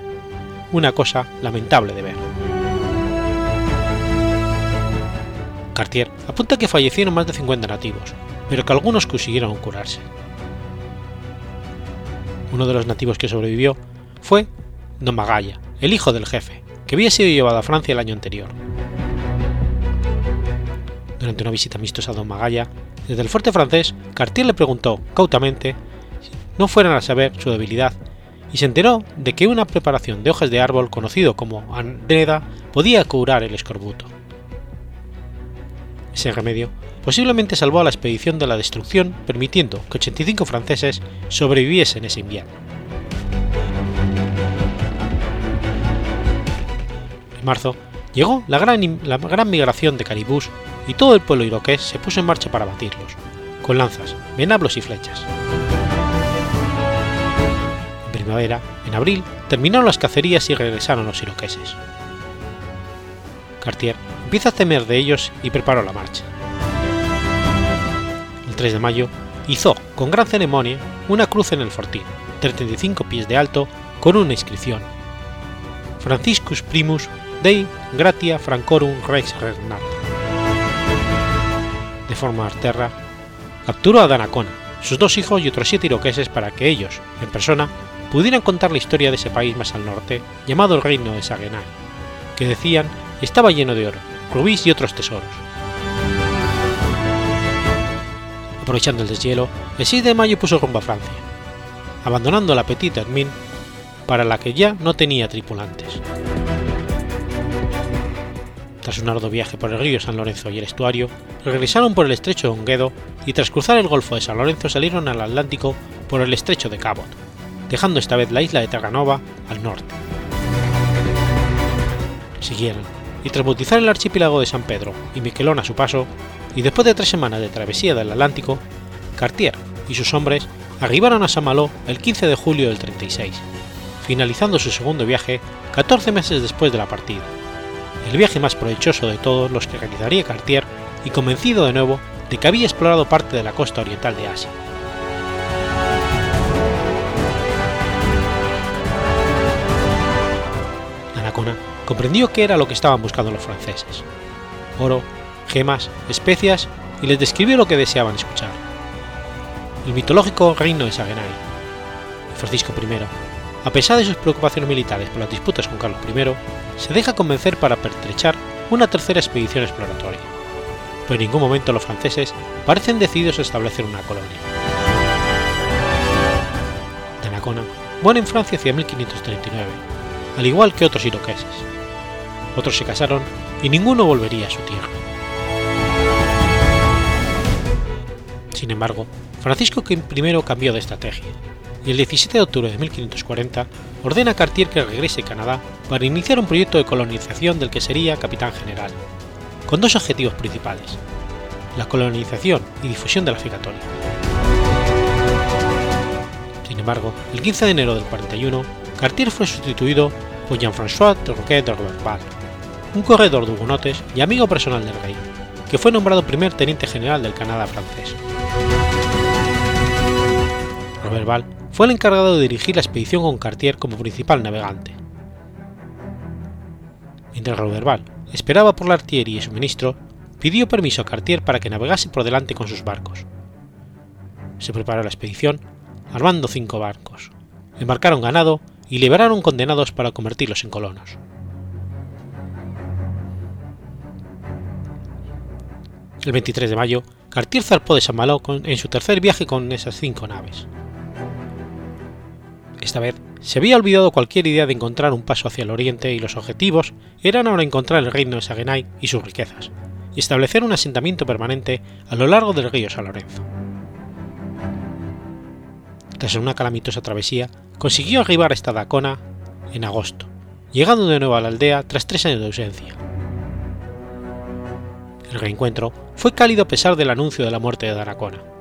Una cosa lamentable de ver. Cartier apunta que fallecieron más de 50 nativos, pero que algunos consiguieron curarse. Uno de los nativos que sobrevivió fue Don Magalla, el hijo del jefe, que había sido llevado a Francia el año anterior. Durante una visita amistosa a Don Magalla, desde el fuerte francés, Cartier le preguntó cautamente si no fueran a saber su debilidad y se enteró de que una preparación de hojas de árbol conocido como andreda podía curar el escorbuto. Ese remedio posiblemente salvó a la expedición de la destrucción, permitiendo que 85 franceses sobreviviesen ese invierno. En marzo llegó la gran, la gran migración de caribús y todo el pueblo iroqués se puso en marcha para batirlos, con lanzas, venablos y flechas. En primavera, en abril, terminaron las cacerías y regresaron los iroqueses. Cartier empieza a temer de ellos y preparó la marcha. El 3 de mayo hizo, con gran ceremonia, una cruz en el fortín, 35 pies de alto, con una inscripción: Franciscus Primus Dei Gratia Francorum Rex Regnat. De forma arterra, capturó a Danacona, sus dos hijos y otros siete iroqueses para que ellos, en persona, pudieran contar la historia de ese país más al norte, llamado el Reino de Saguenay, que decían estaba lleno de oro, rubíes y otros tesoros. Aprovechando el deshielo, el 6 de mayo puso rumbo a Francia, abandonando la Petite Hermine, para la que ya no tenía tripulantes. Tras un arduo viaje por el río San Lorenzo y el estuario, regresaron por el estrecho de Onguedo y tras cruzar el Golfo de San Lorenzo salieron al Atlántico por el estrecho de Cabot, dejando esta vez la isla de Terranova al norte. Siguieron, y tras bautizar el archipiélago de San Pedro y Miquelón a su paso, y después de tres semanas de travesía del Atlántico, Cartier y sus hombres arribaron a Saint-Malo el 15 de julio del 36, finalizando su segundo viaje 14 meses después de la partida el viaje más provechoso de todos los que realizaría Cartier y convencido de nuevo de que había explorado parte de la costa oriental de Asia. Anacona comprendió qué era lo que estaban buscando los franceses. Oro, gemas, especias y les describió lo que deseaban escuchar. El mitológico reino de Saguenay. Francisco I, a pesar de sus preocupaciones militares por las disputas con Carlos I, se deja convencer para pertrechar una tercera expedición exploratoria, pero en ningún momento los franceses parecen decididos a establecer una colonia. Donnacona muere en Francia hacia 1539, al igual que otros iroqueses. Otros se casaron y ninguno volvería a su tierra. Sin embargo, Francisco I cambió de estrategia y el 17 de octubre de 1540 ordena a Cartier que regrese a Canadá para iniciar un proyecto de colonización del que sería capitán general, con dos objetivos principales, la colonización y difusión de la fe. Sin embargo, el 15 de enero del 41, Cartier fue sustituido por Jean-François de Roquet de Roberval, un corredor de hugonotes y amigo personal del rey, que fue nombrado primer teniente general del Canadá francés. Roberval fue el encargado de dirigir la expedición con Cartier como principal navegante. Mientras Roberval esperaba por la artillería y suministro, pidió permiso a Cartier para que navegase por delante con sus barcos. Se preparó la expedición, armando cinco barcos, embarcaron ganado y liberaron condenados para convertirlos en colonos. El 23 de mayo, Cartier zarpó de San Malo en su tercer viaje con esas cinco naves. Esta vez se había olvidado cualquier idea de encontrar un paso hacia el oriente y los objetivos eran ahora encontrar el reino de Saguenay y sus riquezas, y establecer un asentamiento permanente a lo largo del río San Lorenzo. Tras una calamitosa travesía, consiguió arribar esta Dacona en agosto, llegando de nuevo a la aldea tras tres años de ausencia. El reencuentro fue cálido a pesar del anuncio de la muerte de Daracona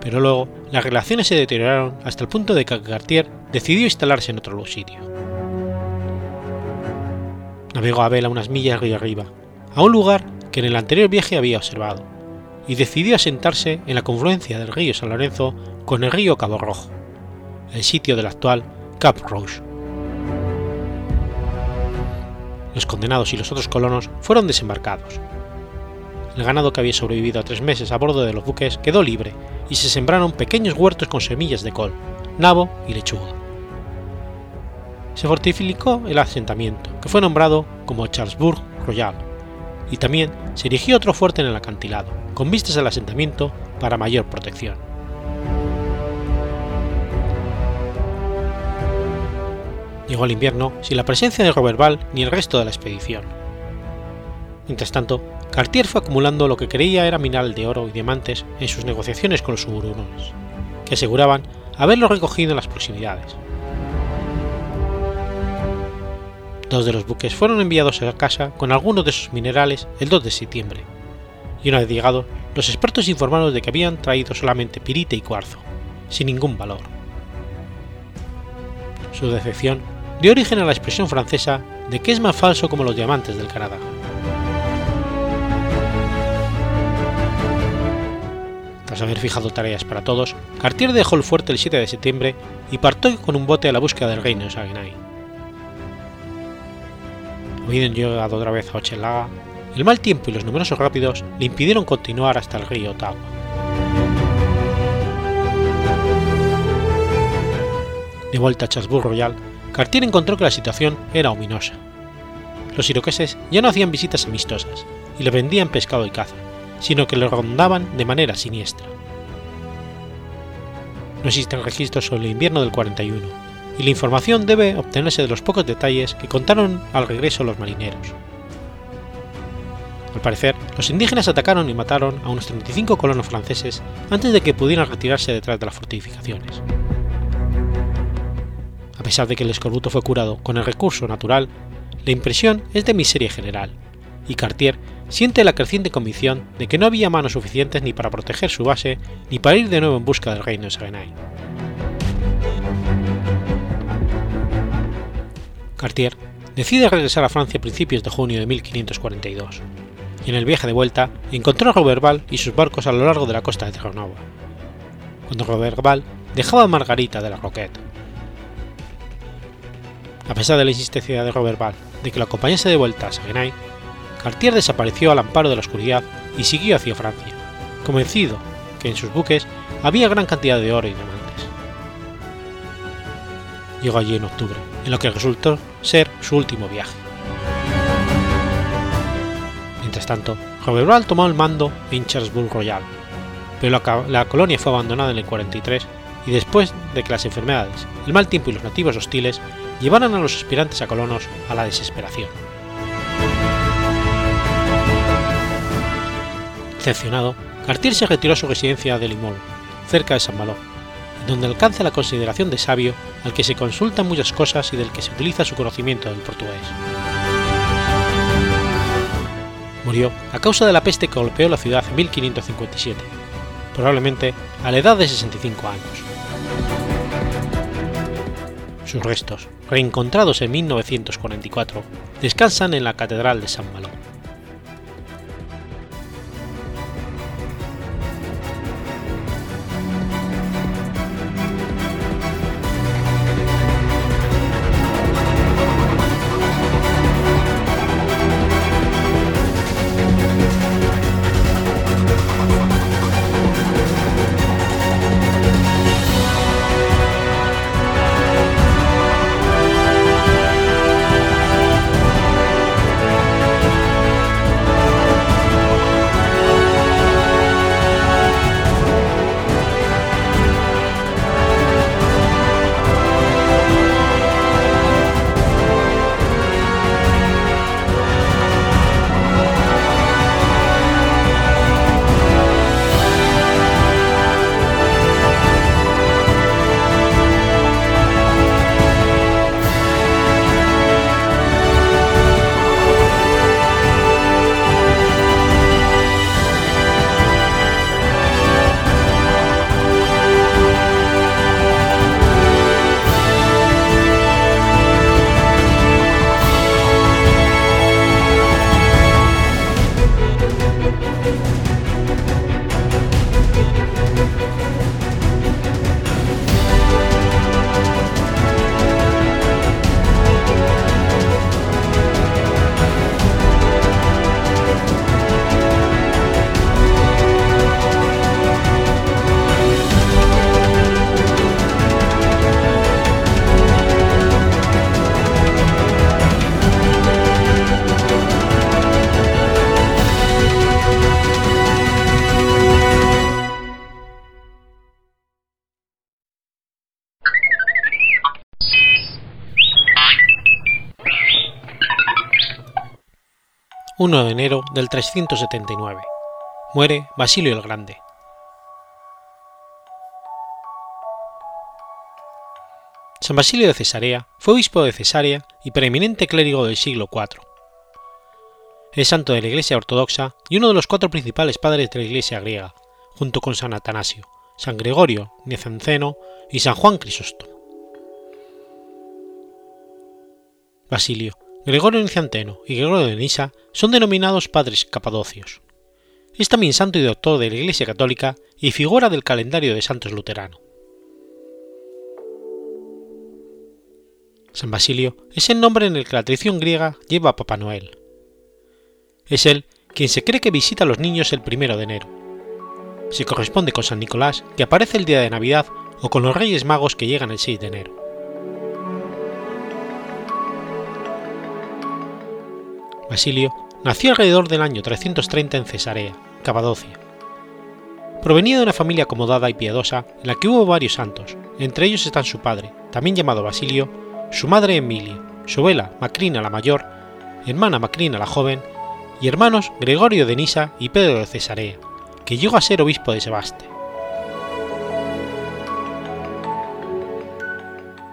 pero luego las relaciones se deterioraron hasta el punto de que Cartier decidió instalarse en otro sitio. Navegó a vela unas millas río arriba, a un lugar que en el anterior viaje había observado, y decidió asentarse en la confluencia del río San Lorenzo con el río Cabo Rojo, el sitio del actual Cap Rouge. Los condenados y los otros colonos fueron desembarcados. El ganado que había sobrevivido a tres meses a bordo de los buques quedó libre y se sembraron pequeños huertos con semillas de col, nabo y lechuga. Se fortificó el asentamiento, que fue nombrado como Charlesbourg Royal, y también se erigió otro fuerte en el acantilado, con vistas al asentamiento para mayor protección. Llegó el invierno sin la presencia de Roberval ni el resto de la expedición. Mientras tanto, Cartier fue acumulando lo que creía era mineral de oro y diamantes en sus negociaciones con los hurones, que aseguraban haberlo recogido en las proximidades. Dos de los buques fueron enviados a casa con algunos de esos minerales el 2 de septiembre, y una vez llegado, los expertos informaron de que habían traído solamente pirite y cuarzo, sin ningún valor. Su decepción dio origen a la expresión francesa de que es más falso como los diamantes del Canadá. Haber fijado tareas para todos, Cartier dejó el fuerte el 7 de septiembre y partió con un bote a la búsqueda del reino de Saguenay. Habiendo llegado otra vez a Ochelaga, el mal tiempo y los numerosos rápidos le impidieron continuar hasta el río Ottawa. De vuelta a Chatsburg Royal, Cartier encontró que la situación era ominosa. Los iroqueses ya no hacían visitas amistosas y le vendían pescado y caza, sino que le rondaban de manera siniestra. No existen registros sobre el invierno del 41, y la información debe obtenerse de los pocos detalles que contaron al regreso los marineros. Al parecer, los indígenas atacaron y mataron a unos 35 colonos franceses antes de que pudieran retirarse detrás de las fortificaciones. A pesar de que el escorbuto fue curado con el recurso natural, la impresión es de miseria general, y Cartier siente la creciente convicción de que no había manos suficientes ni para proteger su base ni para ir de nuevo en busca del reino de Saguenay. Cartier decide regresar a Francia a principios de junio de 1542, y en el viaje de vuelta encontró a Roberval y sus barcos a lo largo de la costa de Terranova, cuando Roberval dejaba a Margarita de la Roquette. A pesar de la insistencia de Roberval de que lo acompañase de vuelta a Saguenay, Cartier desapareció al amparo de la oscuridad y siguió hacia Francia, convencido que en sus buques había gran cantidad de oro y diamantes. Llegó allí en octubre, en lo que resultó ser su último viaje. Mientras tanto, Roberval tomó el mando en Charlesbourg Royal, pero la, la, colonia fue abandonada en el 43 y después de que las enfermedades, el mal tiempo y los nativos hostiles llevaran a los aspirantes a colonos a la desesperación. Decepcionado, Cartier se retiró a su residencia de Limón, cerca de San Malo, donde alcanza la consideración de sabio al que se consultan muchas cosas y del que se utiliza su conocimiento del portugués. Murió a causa de la peste que golpeó la ciudad en 1557, probablemente a la edad de 65 años. Sus restos, reencontrados en 1944, descansan en la Catedral de San Malo. 1 de enero del 379. Muere Basilio el Grande. San Basilio de Cesarea fue obispo de Cesarea y preeminente clérigo del siglo IV. Es santo de la Iglesia Ortodoxa y uno de los cuatro principales padres de la Iglesia griega, junto con San Atanasio, San Gregorio Nicenceno y San Juan Crisóstomo. Basilio Gregorio Nicianteno y Gregorio de Nisa son denominados padres capadocios. Es también santo y doctor de la Iglesia Católica y figura del calendario de santos luterano. San Basilio es el nombre en el que la tradición griega lleva a Papá Noel. Es él quien se cree que visita a los niños el primero de enero. Se corresponde con San Nicolás, que aparece el día de Navidad, o con los Reyes Magos que llegan el 6 de enero. Basilio nació alrededor del año 330 en Cesarea, Capadocia. Provenía de una familia acomodada y piadosa en la que hubo varios santos, entre ellos están su padre, también llamado Basilio, su madre Emilia, su abuela Macrina la mayor, hermana Macrina la joven, y hermanos Gregorio de Nisa y Pedro de Cesarea, que llegó a ser obispo de Sebaste.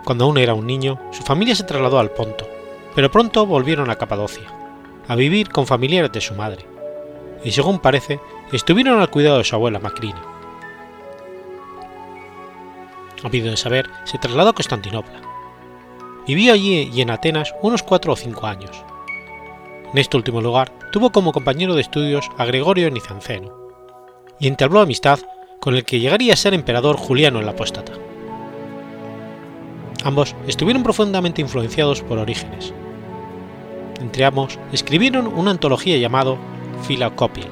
Cuando aún era un niño, su familia se trasladó al Ponto, pero pronto volvieron a Capadocia, a vivir con familiares de su madre, y según parece, estuvieron al cuidado de su abuela Macrina. Habido de saber, se trasladó a Constantinopla. Vivió allí y en Atenas unos cuatro o cinco años. En este último lugar tuvo como compañero de estudios a Gregorio Nizanceno, y entabló amistad con el que llegaría a ser emperador Juliano el Apóstata. Ambos estuvieron profundamente influenciados por Orígenes. Entre ambos escribieron una antología llamado Philocopil.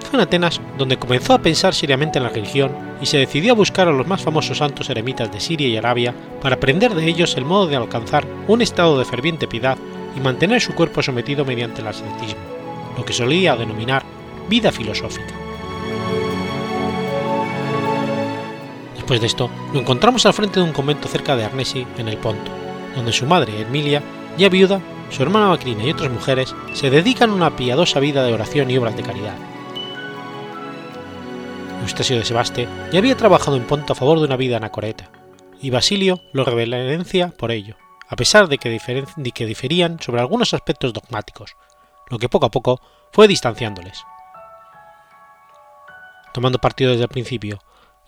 Fue en Atenas donde comenzó a pensar seriamente en la religión y se decidió a buscar a los más famosos santos eremitas de Siria y Arabia para aprender de ellos el modo de alcanzar un estado de ferviente piedad y mantener su cuerpo sometido mediante el ascetismo, lo que solía denominar vida filosófica. Después de esto, lo encontramos al frente de un convento cerca de Arnesi, en el Ponto, donde su madre, Emilia, ya viuda, su hermana Macrina y otras mujeres se dedican a una piadosa vida de oración y obras de caridad. Eustasio de Sebaste ya había trabajado en Ponto a favor de una vida anacoreta, y Basilio lo reverencia por ello, a pesar de que, de que diferían sobre algunos aspectos dogmáticos, lo que poco a poco fue distanciándoles. Tomando partido desde el principio,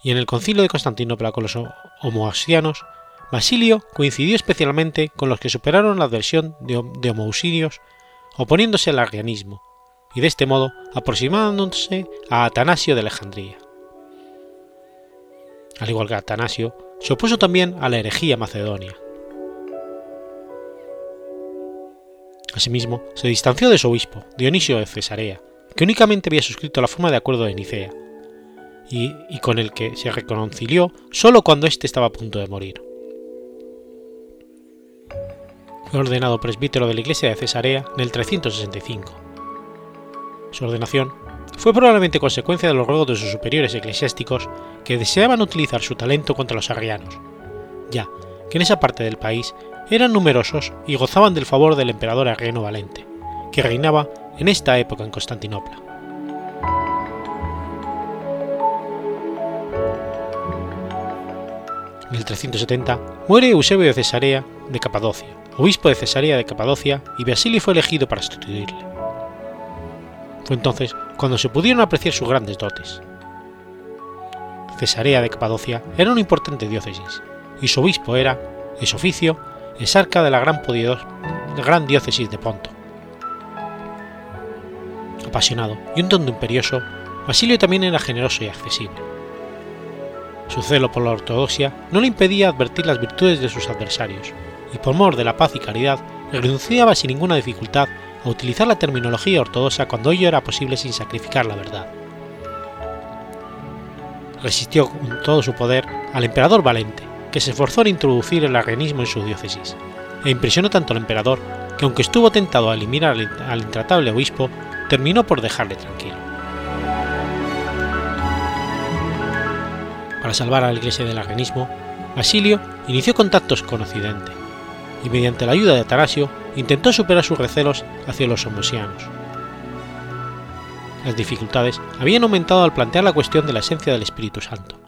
y en el concilio de Constantinopla con los homoasianos, Basilio coincidió especialmente con los que superaron la adversión de homousinios oponiéndose al arrianismo, y de este modo aproximándose a Atanasio de Alejandría. Al igual que Atanasio, se opuso también a la herejía macedonia. Asimismo, se distanció de su obispo, Dionisio de Cesarea, que únicamente había suscrito la forma de acuerdo de Nicea, y, con el que se reconcilió solo cuando éste estaba a punto de morir. Fue ordenado presbítero de la iglesia de Cesarea en el 365. Su ordenación fue probablemente consecuencia de los ruegos de sus superiores eclesiásticos que deseaban utilizar su talento contra los arrianos, ya que en esa parte del país eran numerosos y gozaban del favor del emperador arriano Valente, que reinaba en esta época en Constantinopla. En el 370 muere Eusebio de Cesarea de Capadocia, obispo de Cesarea de Capadocia, y Basilio fue elegido para sustituirle. Fue entonces cuando se pudieron apreciar sus grandes dotes. Cesarea de Capadocia era una importante diócesis, y su obispo era, en su oficio, exarca de la gran, gran diócesis de Ponto. Apasionado y un tonto imperioso, Basilio también era generoso y accesible. Su celo por la ortodoxia no le impedía advertir las virtudes de sus adversarios, y por mor de la paz y caridad renunciaba sin ninguna dificultad a utilizar la terminología ortodoxa cuando ello era posible sin sacrificar la verdad. Resistió con todo su poder al emperador Valente, que se esforzó en introducir el arrianismo en su diócesis, e impresionó tanto al emperador que aunque estuvo tentado a eliminar al intratable obispo, terminó por dejarle tranquilo. Para salvar a la iglesia del arrianismo, Basilio inició contactos con Occidente, y mediante la ayuda de Atanasio intentó superar sus recelos hacia los homosianos. Las dificultades habían aumentado al plantear la cuestión de la esencia del Espíritu Santo.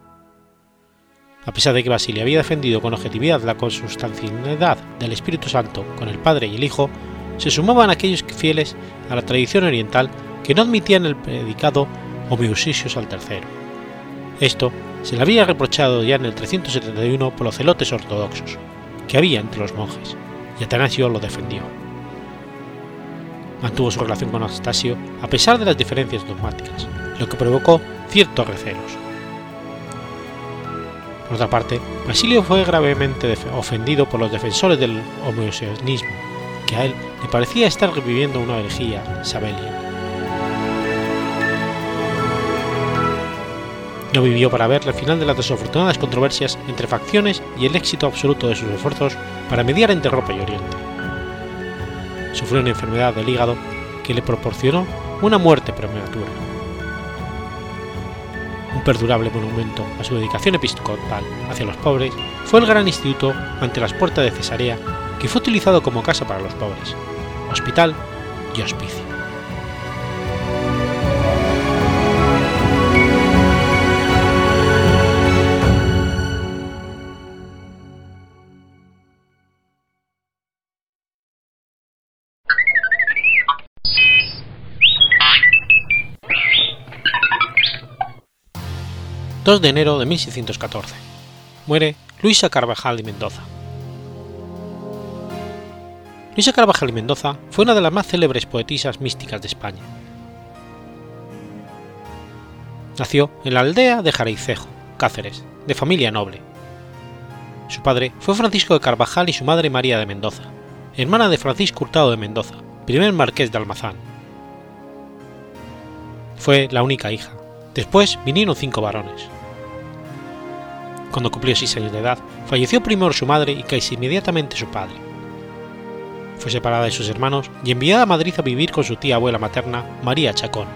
A pesar de que Basilio había defendido con objetividad la consustancialidad del Espíritu Santo con el Padre y el Hijo, se sumaban aquellos fieles a la tradición oriental que no admitían el predicado homoiousios al tercero. Esto se le había reprochado ya en el 371 por los celotes ortodoxos, que había entre los monjes, y Atanasio lo defendió. Mantuvo su relación con Anastasio a pesar de las diferencias dogmáticas, lo que provocó ciertos recelos. Por otra parte, Basilio fue gravemente ofendido por los defensores del homoeosionismo, que a él le parecía estar reviviendo una herejía sabelia. No vivió para ver el final de las desafortunadas controversias entre facciones y el éxito absoluto de sus esfuerzos para mediar entre Europa y Oriente. sufrió una enfermedad del hígado que le proporcionó una muerte prematura. Un perdurable monumento a su dedicación episcopal hacia los pobres fue el Gran Instituto ante las puertas de Cesarea, que fue utilizado como casa para los pobres, hospital y hospicio. 2 de enero de 1614. Muere Luisa Carvajal y Mendoza. Luisa Carvajal y Mendoza fue una de las más célebres poetisas místicas de España. Nació en la aldea de Jaraicejo, Cáceres, de familia noble. Su padre fue Francisco de Carvajal y su madre María de Mendoza, hermana de Francisco Hurtado de Mendoza, primer marqués de Almazán. Fue la única hija. Después vinieron cinco varones. Cuando cumplió 6 años de edad, falleció primero su madre y casi inmediatamente su padre. Fue separada de sus hermanos y enviada a Madrid a vivir con su tía abuela materna, María Chacón,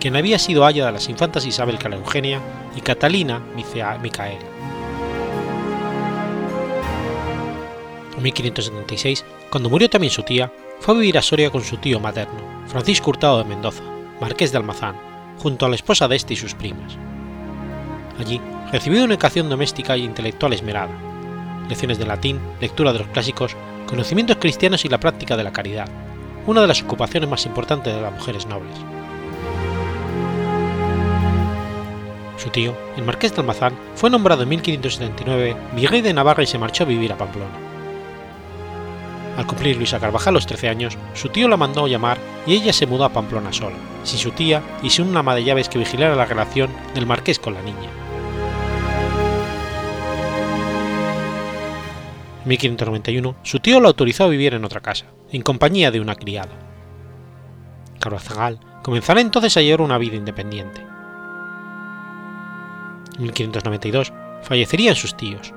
quien había sido haya de las infantas Isabel Cala Eugenia y Catalina Micael. En 1576, cuando murió también su tía, fue a vivir a Soria con su tío materno, Francisco Hurtado de Mendoza, marqués de Almazán, junto a la esposa de este y sus primas. Allí recibió una educación doméstica e intelectual esmerada, lecciones de latín, lectura de los clásicos, conocimientos cristianos y la práctica de la caridad, una de las ocupaciones más importantes de las mujeres nobles. Su tío, el marqués de Almazán, fue nombrado en 1579 virrey de Navarra y se marchó a vivir a Pamplona. Al cumplir Luisa Carvajal los 13 años, su tío la mandó llamar y ella se mudó a Pamplona sola, sin su tía y sin una ama de llaves que vigilara la relación del marqués con la niña. 1591, su tío lo autorizó a vivir en otra casa, en compañía de una criada. Carvajal comenzará entonces a llevar una vida independiente. En 1592 fallecerían sus tíos.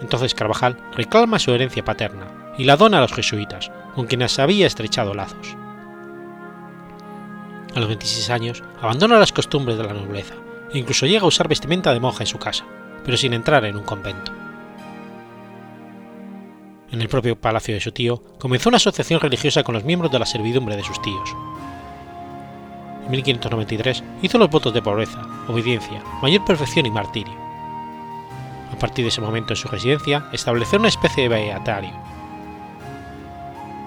Entonces Carvajal reclama su herencia paterna y la dona a los jesuitas, con quienes había estrechado lazos. A los 26 años abandona las costumbres de la nobleza e incluso llega a usar vestimenta de monja en su casa, pero sin entrar en un convento en el propio palacio de su tío, comenzó una asociación religiosa con los miembros de la servidumbre de sus tíos. En 1593 hizo los votos de pobreza, obediencia, mayor perfección y martirio. A partir de ese momento en su residencia estableció una especie de beatario.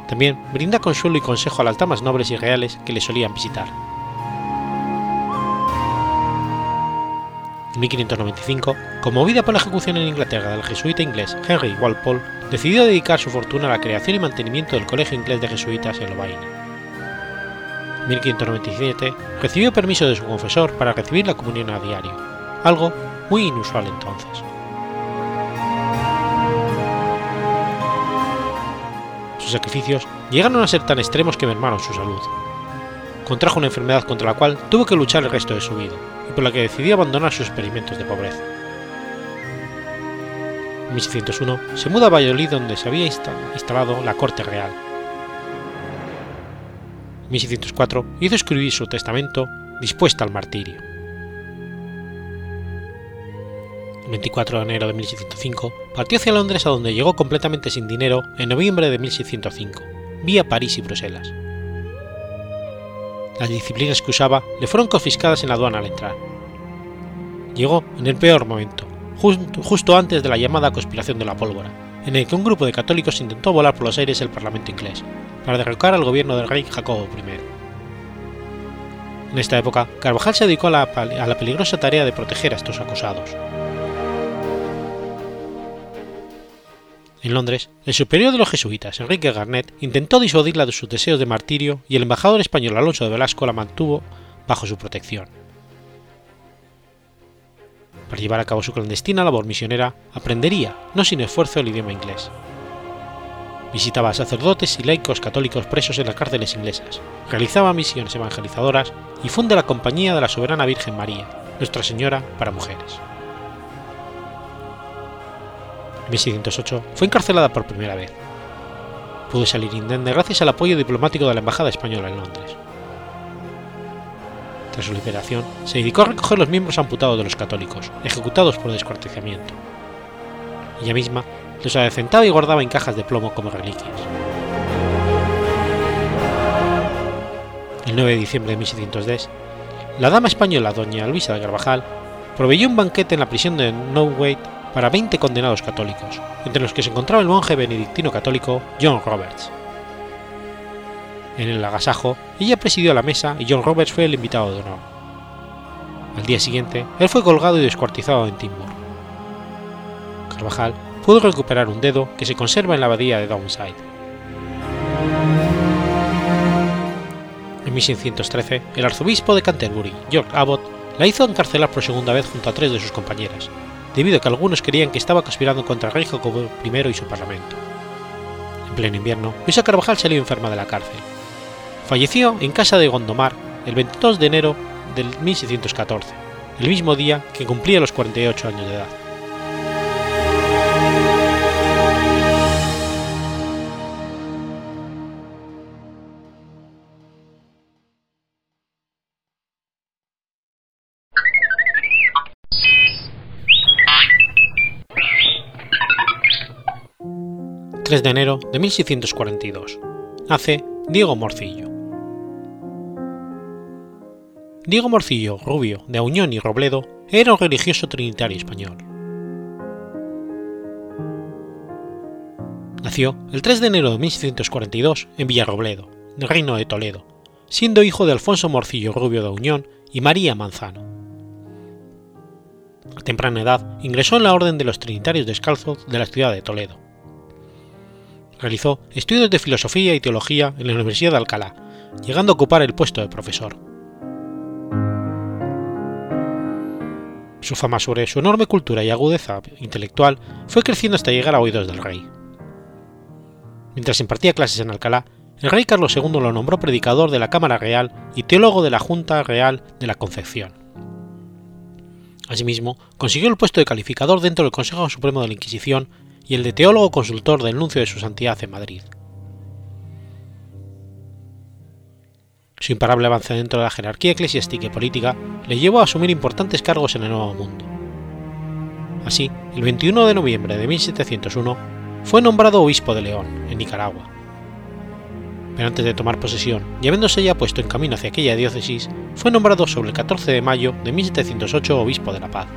También brinda consuelo y consejo a las damas nobles y reales que le solían visitar. En 1595, conmovida por la ejecución en Inglaterra del jesuita inglés Henry Walpole, decidió dedicar su fortuna a la creación y mantenimiento del Colegio Inglés de Jesuitas en Lovaina. En 1597 recibió permiso de su confesor para recibir la comunión a diario, algo muy inusual entonces. Sus sacrificios llegaron a ser tan extremos que mermaron su salud. Contrajo una enfermedad contra la cual tuvo que luchar el resto de su vida, y por la que decidió abandonar sus experimentos de pobreza. En 1601 se muda a Valladolid donde se había instalado la corte real. En 1604 hizo escribir su testamento dispuesta al martirio. El 24 de enero de 1605 partió hacia Londres a donde llegó completamente sin dinero en noviembre de 1605, vía París y Bruselas. Las disciplinas que usaba le fueron confiscadas en la aduana al entrar. Llegó en el peor momento, justo antes de la llamada conspiración de la pólvora, en el que un grupo de católicos intentó volar por los aires el Parlamento inglés, para derrocar al gobierno del rey Jacobo I. En esta época, Carvajal se dedicó a la, peligrosa tarea de proteger a estos acusados. En Londres, el superior de los jesuitas, Enrique Garnet, intentó disuadirla de sus deseos de martirio y el embajador español Alonso de Velasco la mantuvo bajo su protección. Para llevar a cabo su clandestina labor misionera, aprendería, no sin esfuerzo, el idioma inglés. Visitaba a sacerdotes y laicos católicos presos en las cárceles inglesas, realizaba misiones evangelizadoras y funda la Compañía de la Soberana Virgen María, Nuestra Señora para Mujeres. En 1608 fue encarcelada por primera vez. pudo salir indemne gracias al apoyo diplomático de la Embajada Española en Londres. Tras su liberación, se dedicó a recoger los miembros amputados de los católicos, ejecutados por descuartizamiento. Ella misma los adecentaba y guardaba en cajas de plomo como reliquias. El 9 de diciembre de 1610, la dama española doña Luisa de Carvajal proveyó un banquete en la prisión de Newgate para 20 condenados católicos, entre los que se encontraba el monje benedictino católico John Roberts. En el agasajo, ella presidió la mesa y John Roberts fue el invitado de honor. Al día siguiente, él fue colgado y descuartizado en Timor. Carvajal pudo recuperar un dedo que se conserva en la abadía de Downside. En 1613, el arzobispo de Canterbury, George Abbott, la hizo encarcelar por segunda vez junto a tres de sus compañeras, debido a que algunos creían que estaba conspirando contra el rey Jacobo I y su parlamento. En pleno invierno, Luisa Carvajal salió enferma de la cárcel. Falleció en casa de Gondomar el 22 de enero del 1614, el mismo día que cumplía los 48 años de edad. 3 de enero de 1642. Nace Diego Morcillo. Diego Morcillo Rubio de Auñón y Robledo era un religioso trinitario español. Nació el 3 de enero de 1642 en Villarrobledo, Reino de Toledo, siendo hijo de Alfonso Morcillo Rubio de Auñón y María Manzano. A temprana edad ingresó en la Orden de los Trinitarios Descalzos de la ciudad de Toledo realizó estudios de filosofía y teología en la Universidad de Alcalá, llegando a ocupar el puesto de profesor. Su fama sobre su enorme cultura y agudeza intelectual fue creciendo hasta llegar a oídos del rey. Mientras impartía clases en Alcalá, el rey Carlos II lo nombró predicador de la Cámara Real y teólogo de la Junta Real de la Concepción. Asimismo, consiguió el puesto de calificador dentro del Consejo Supremo de la Inquisición y el de teólogo consultor del nuncio de su santidad en Madrid. Su imparable avance dentro de la jerarquía eclesiástica y política le llevó a asumir importantes cargos en el Nuevo Mundo. Así, el 21 de noviembre de 1701 fue nombrado obispo de León, en Nicaragua. Pero antes de tomar posesión y habiéndose ya puesto en camino hacia aquella diócesis, fue nombrado sobre el 14 de mayo de 1708 obispo de La Paz.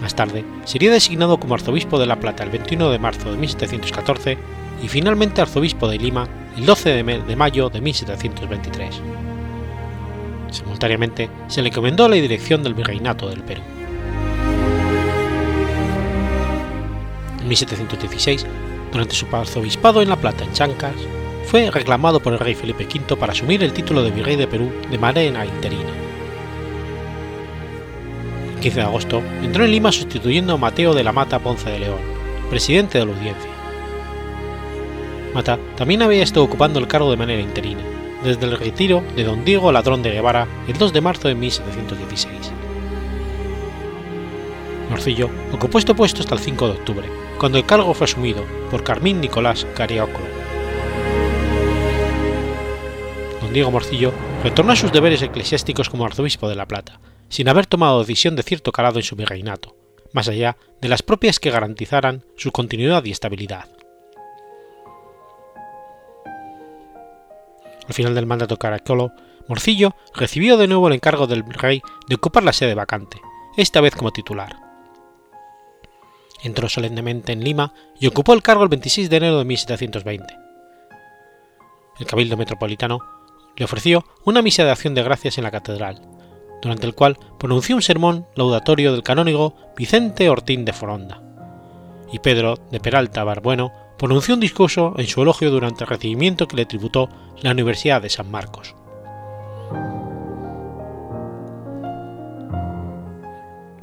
Más tarde, sería designado como arzobispo de La Plata el 21 de marzo de 1714 y finalmente arzobispo de Lima el 12 de, mayo de 1723. Simultáneamente, se le encomendó la dirección del virreinato del Perú. En 1716, durante su arzobispado en La Plata, en Chancas, fue reclamado por el rey Felipe V para asumir el título de virrey de Perú de manera interina 15 de agosto, entró en Lima sustituyendo a Mateo de la Mata Ponce de León, presidente de la audiencia. Mata también había estado ocupando el cargo de manera interina, desde el retiro de don Diego Ladrón de Guevara el 2 de marzo de 1716. Morcillo ocupó este puesto hasta el 5 de octubre, cuando el cargo fue asumido por Carmín Nicolás Cariócolo. Don Diego Morcillo retornó a sus deberes eclesiásticos como arzobispo de La Plata, sin haber tomado decisión de cierto calado en su virreinato, más allá de las propias que garantizaran su continuidad y estabilidad. Al final del mandato Caracolo, Morcillo recibió de nuevo el encargo del rey de ocupar la sede vacante, esta vez como titular. Entró solemnemente en Lima y ocupó el cargo el 26 de enero de 1720. El Cabildo Metropolitano le ofreció una misa de acción de gracias en la catedral, durante el cual pronunció un sermón laudatorio del canónigo Vicente Ortín de Foronda, y Pedro de Peralta Barbueno pronunció un discurso en su elogio durante el recibimiento que le tributó la Universidad de San Marcos.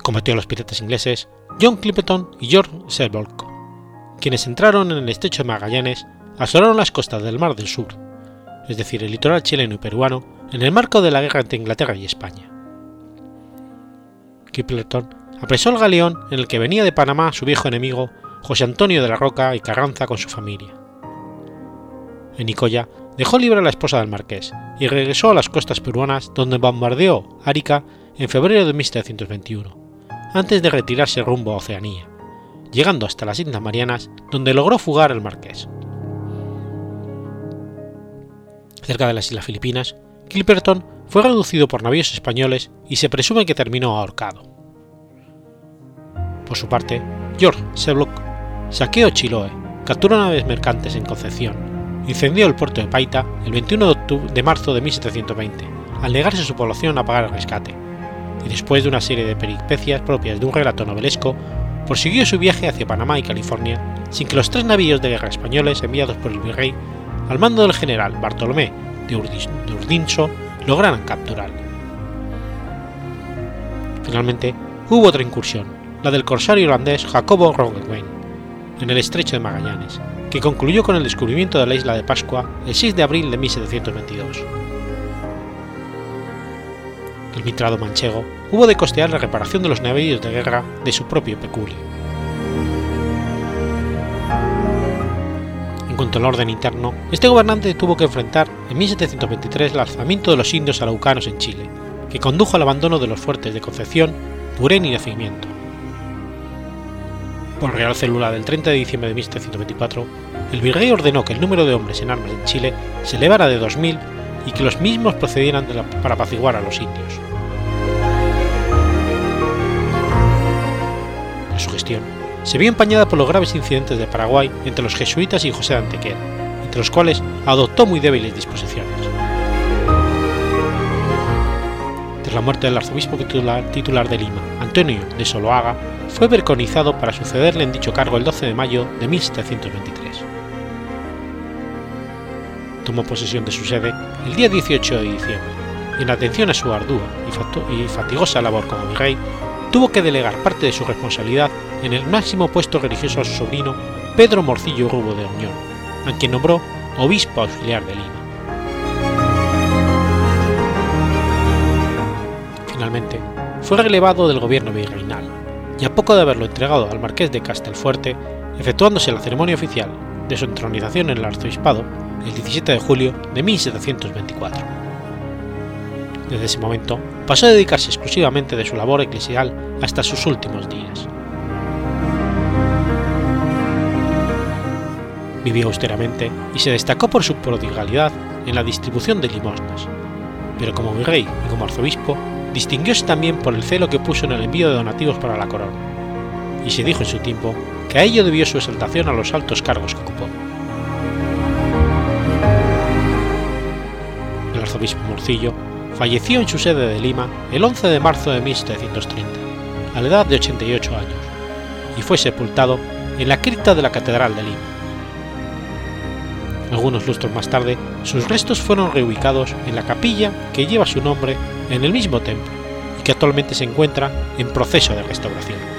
Combatió a los piratas ingleses John Clipperton y George Sherlock, quienes entraron en el estrecho de Magallanes, asolaron las costas del Mar del Sur, es decir, el litoral chileno y peruano, en el marco de la guerra entre Inglaterra y España. Kipleton apresó el galeón en el que venía de Panamá su viejo enemigo José Antonio de la Roca y Carranza con su familia, En Nicoya dejó libre a la esposa del marqués y regresó a las costas peruanas donde bombardeó Arica en febrero de 1721, antes de retirarse rumbo a Oceanía, llegando hasta las Islas Marianas donde logró fugar al marqués. Cerca de las Islas Filipinas, Clipperton fue reducido por navíos españoles y se presume que terminó ahorcado. Por su parte, George Seblock saqueó Chiloé, capturó naves mercantes en Concepción, incendió el puerto de Paita el 21 de, marzo de 1720, al negarse su población a pagar el rescate, y después de una serie de peripecias propias de un relato novelesco, prosiguió su viaje hacia Panamá y California sin que los tres navíos de guerra españoles enviados por el virrey al mando del general Bartolomé de Urdinso lograran capturarlo. Finalmente, hubo otra incursión, la del corsario holandés Jacobo Roggeveen, en el estrecho de Magallanes, que concluyó con el descubrimiento de la isla de Pascua el 6 de abril de 1722. El mitrado manchego hubo de costear la reparación de los navíos de guerra de su propio peculio. cuanto al orden interno, este gobernante tuvo que enfrentar en 1723 el alzamiento de los indios araucanos en Chile, que condujo al abandono de los fuertes de Concepción, Turén y Nacimiento. Por Real Célula del 30 de diciembre de 1724, el virrey ordenó que el número de hombres en armas en Chile se elevara de 2.000 y que los mismos procedieran para apaciguar a los indios. En su gestión, se vio empañada por los graves incidentes de Paraguay entre los jesuitas y José de Antequera, entre los cuales adoptó muy débiles disposiciones. Tras la muerte del arzobispo titular, titular de Lima, Antonio de Soloaga, fue preconizado para sucederle en dicho cargo el 12 de mayo de 1723. Tomó posesión de su sede el día 18 de diciembre y en atención a su ardua y fatigosa labor como virrey, tuvo que delegar parte de su responsabilidad en el máximo puesto religioso a su sobrino Pedro Morcillo Rubo de Oñón, a quien nombró obispo auxiliar de Lima. Finalmente, fue relevado del gobierno virreinal, y a poco de haberlo entregado al marqués de Castelfuerte, efectuándose la ceremonia oficial de su entronización en el arzobispado el 17 de julio de 1724. Desde ese momento pasó a dedicarse exclusivamente de su labor eclesial hasta sus últimos días. Vivió austeramente y se destacó por su prodigalidad en la distribución de limosnas, pero como virrey y como arzobispo distinguióse también por el celo que puso en el envío de donativos para la corona, y se dijo en su tiempo que a ello debió su exaltación a los altos cargos que ocupó. El arzobispo Morcillo falleció en su sede de Lima el 11 de marzo de 1730, a la edad de 88 años, y fue sepultado en la cripta de la Catedral de Lima. Algunos lustros más tarde, sus restos fueron reubicados en la capilla que lleva su nombre en el mismo templo y que actualmente se encuentra en proceso de restauración.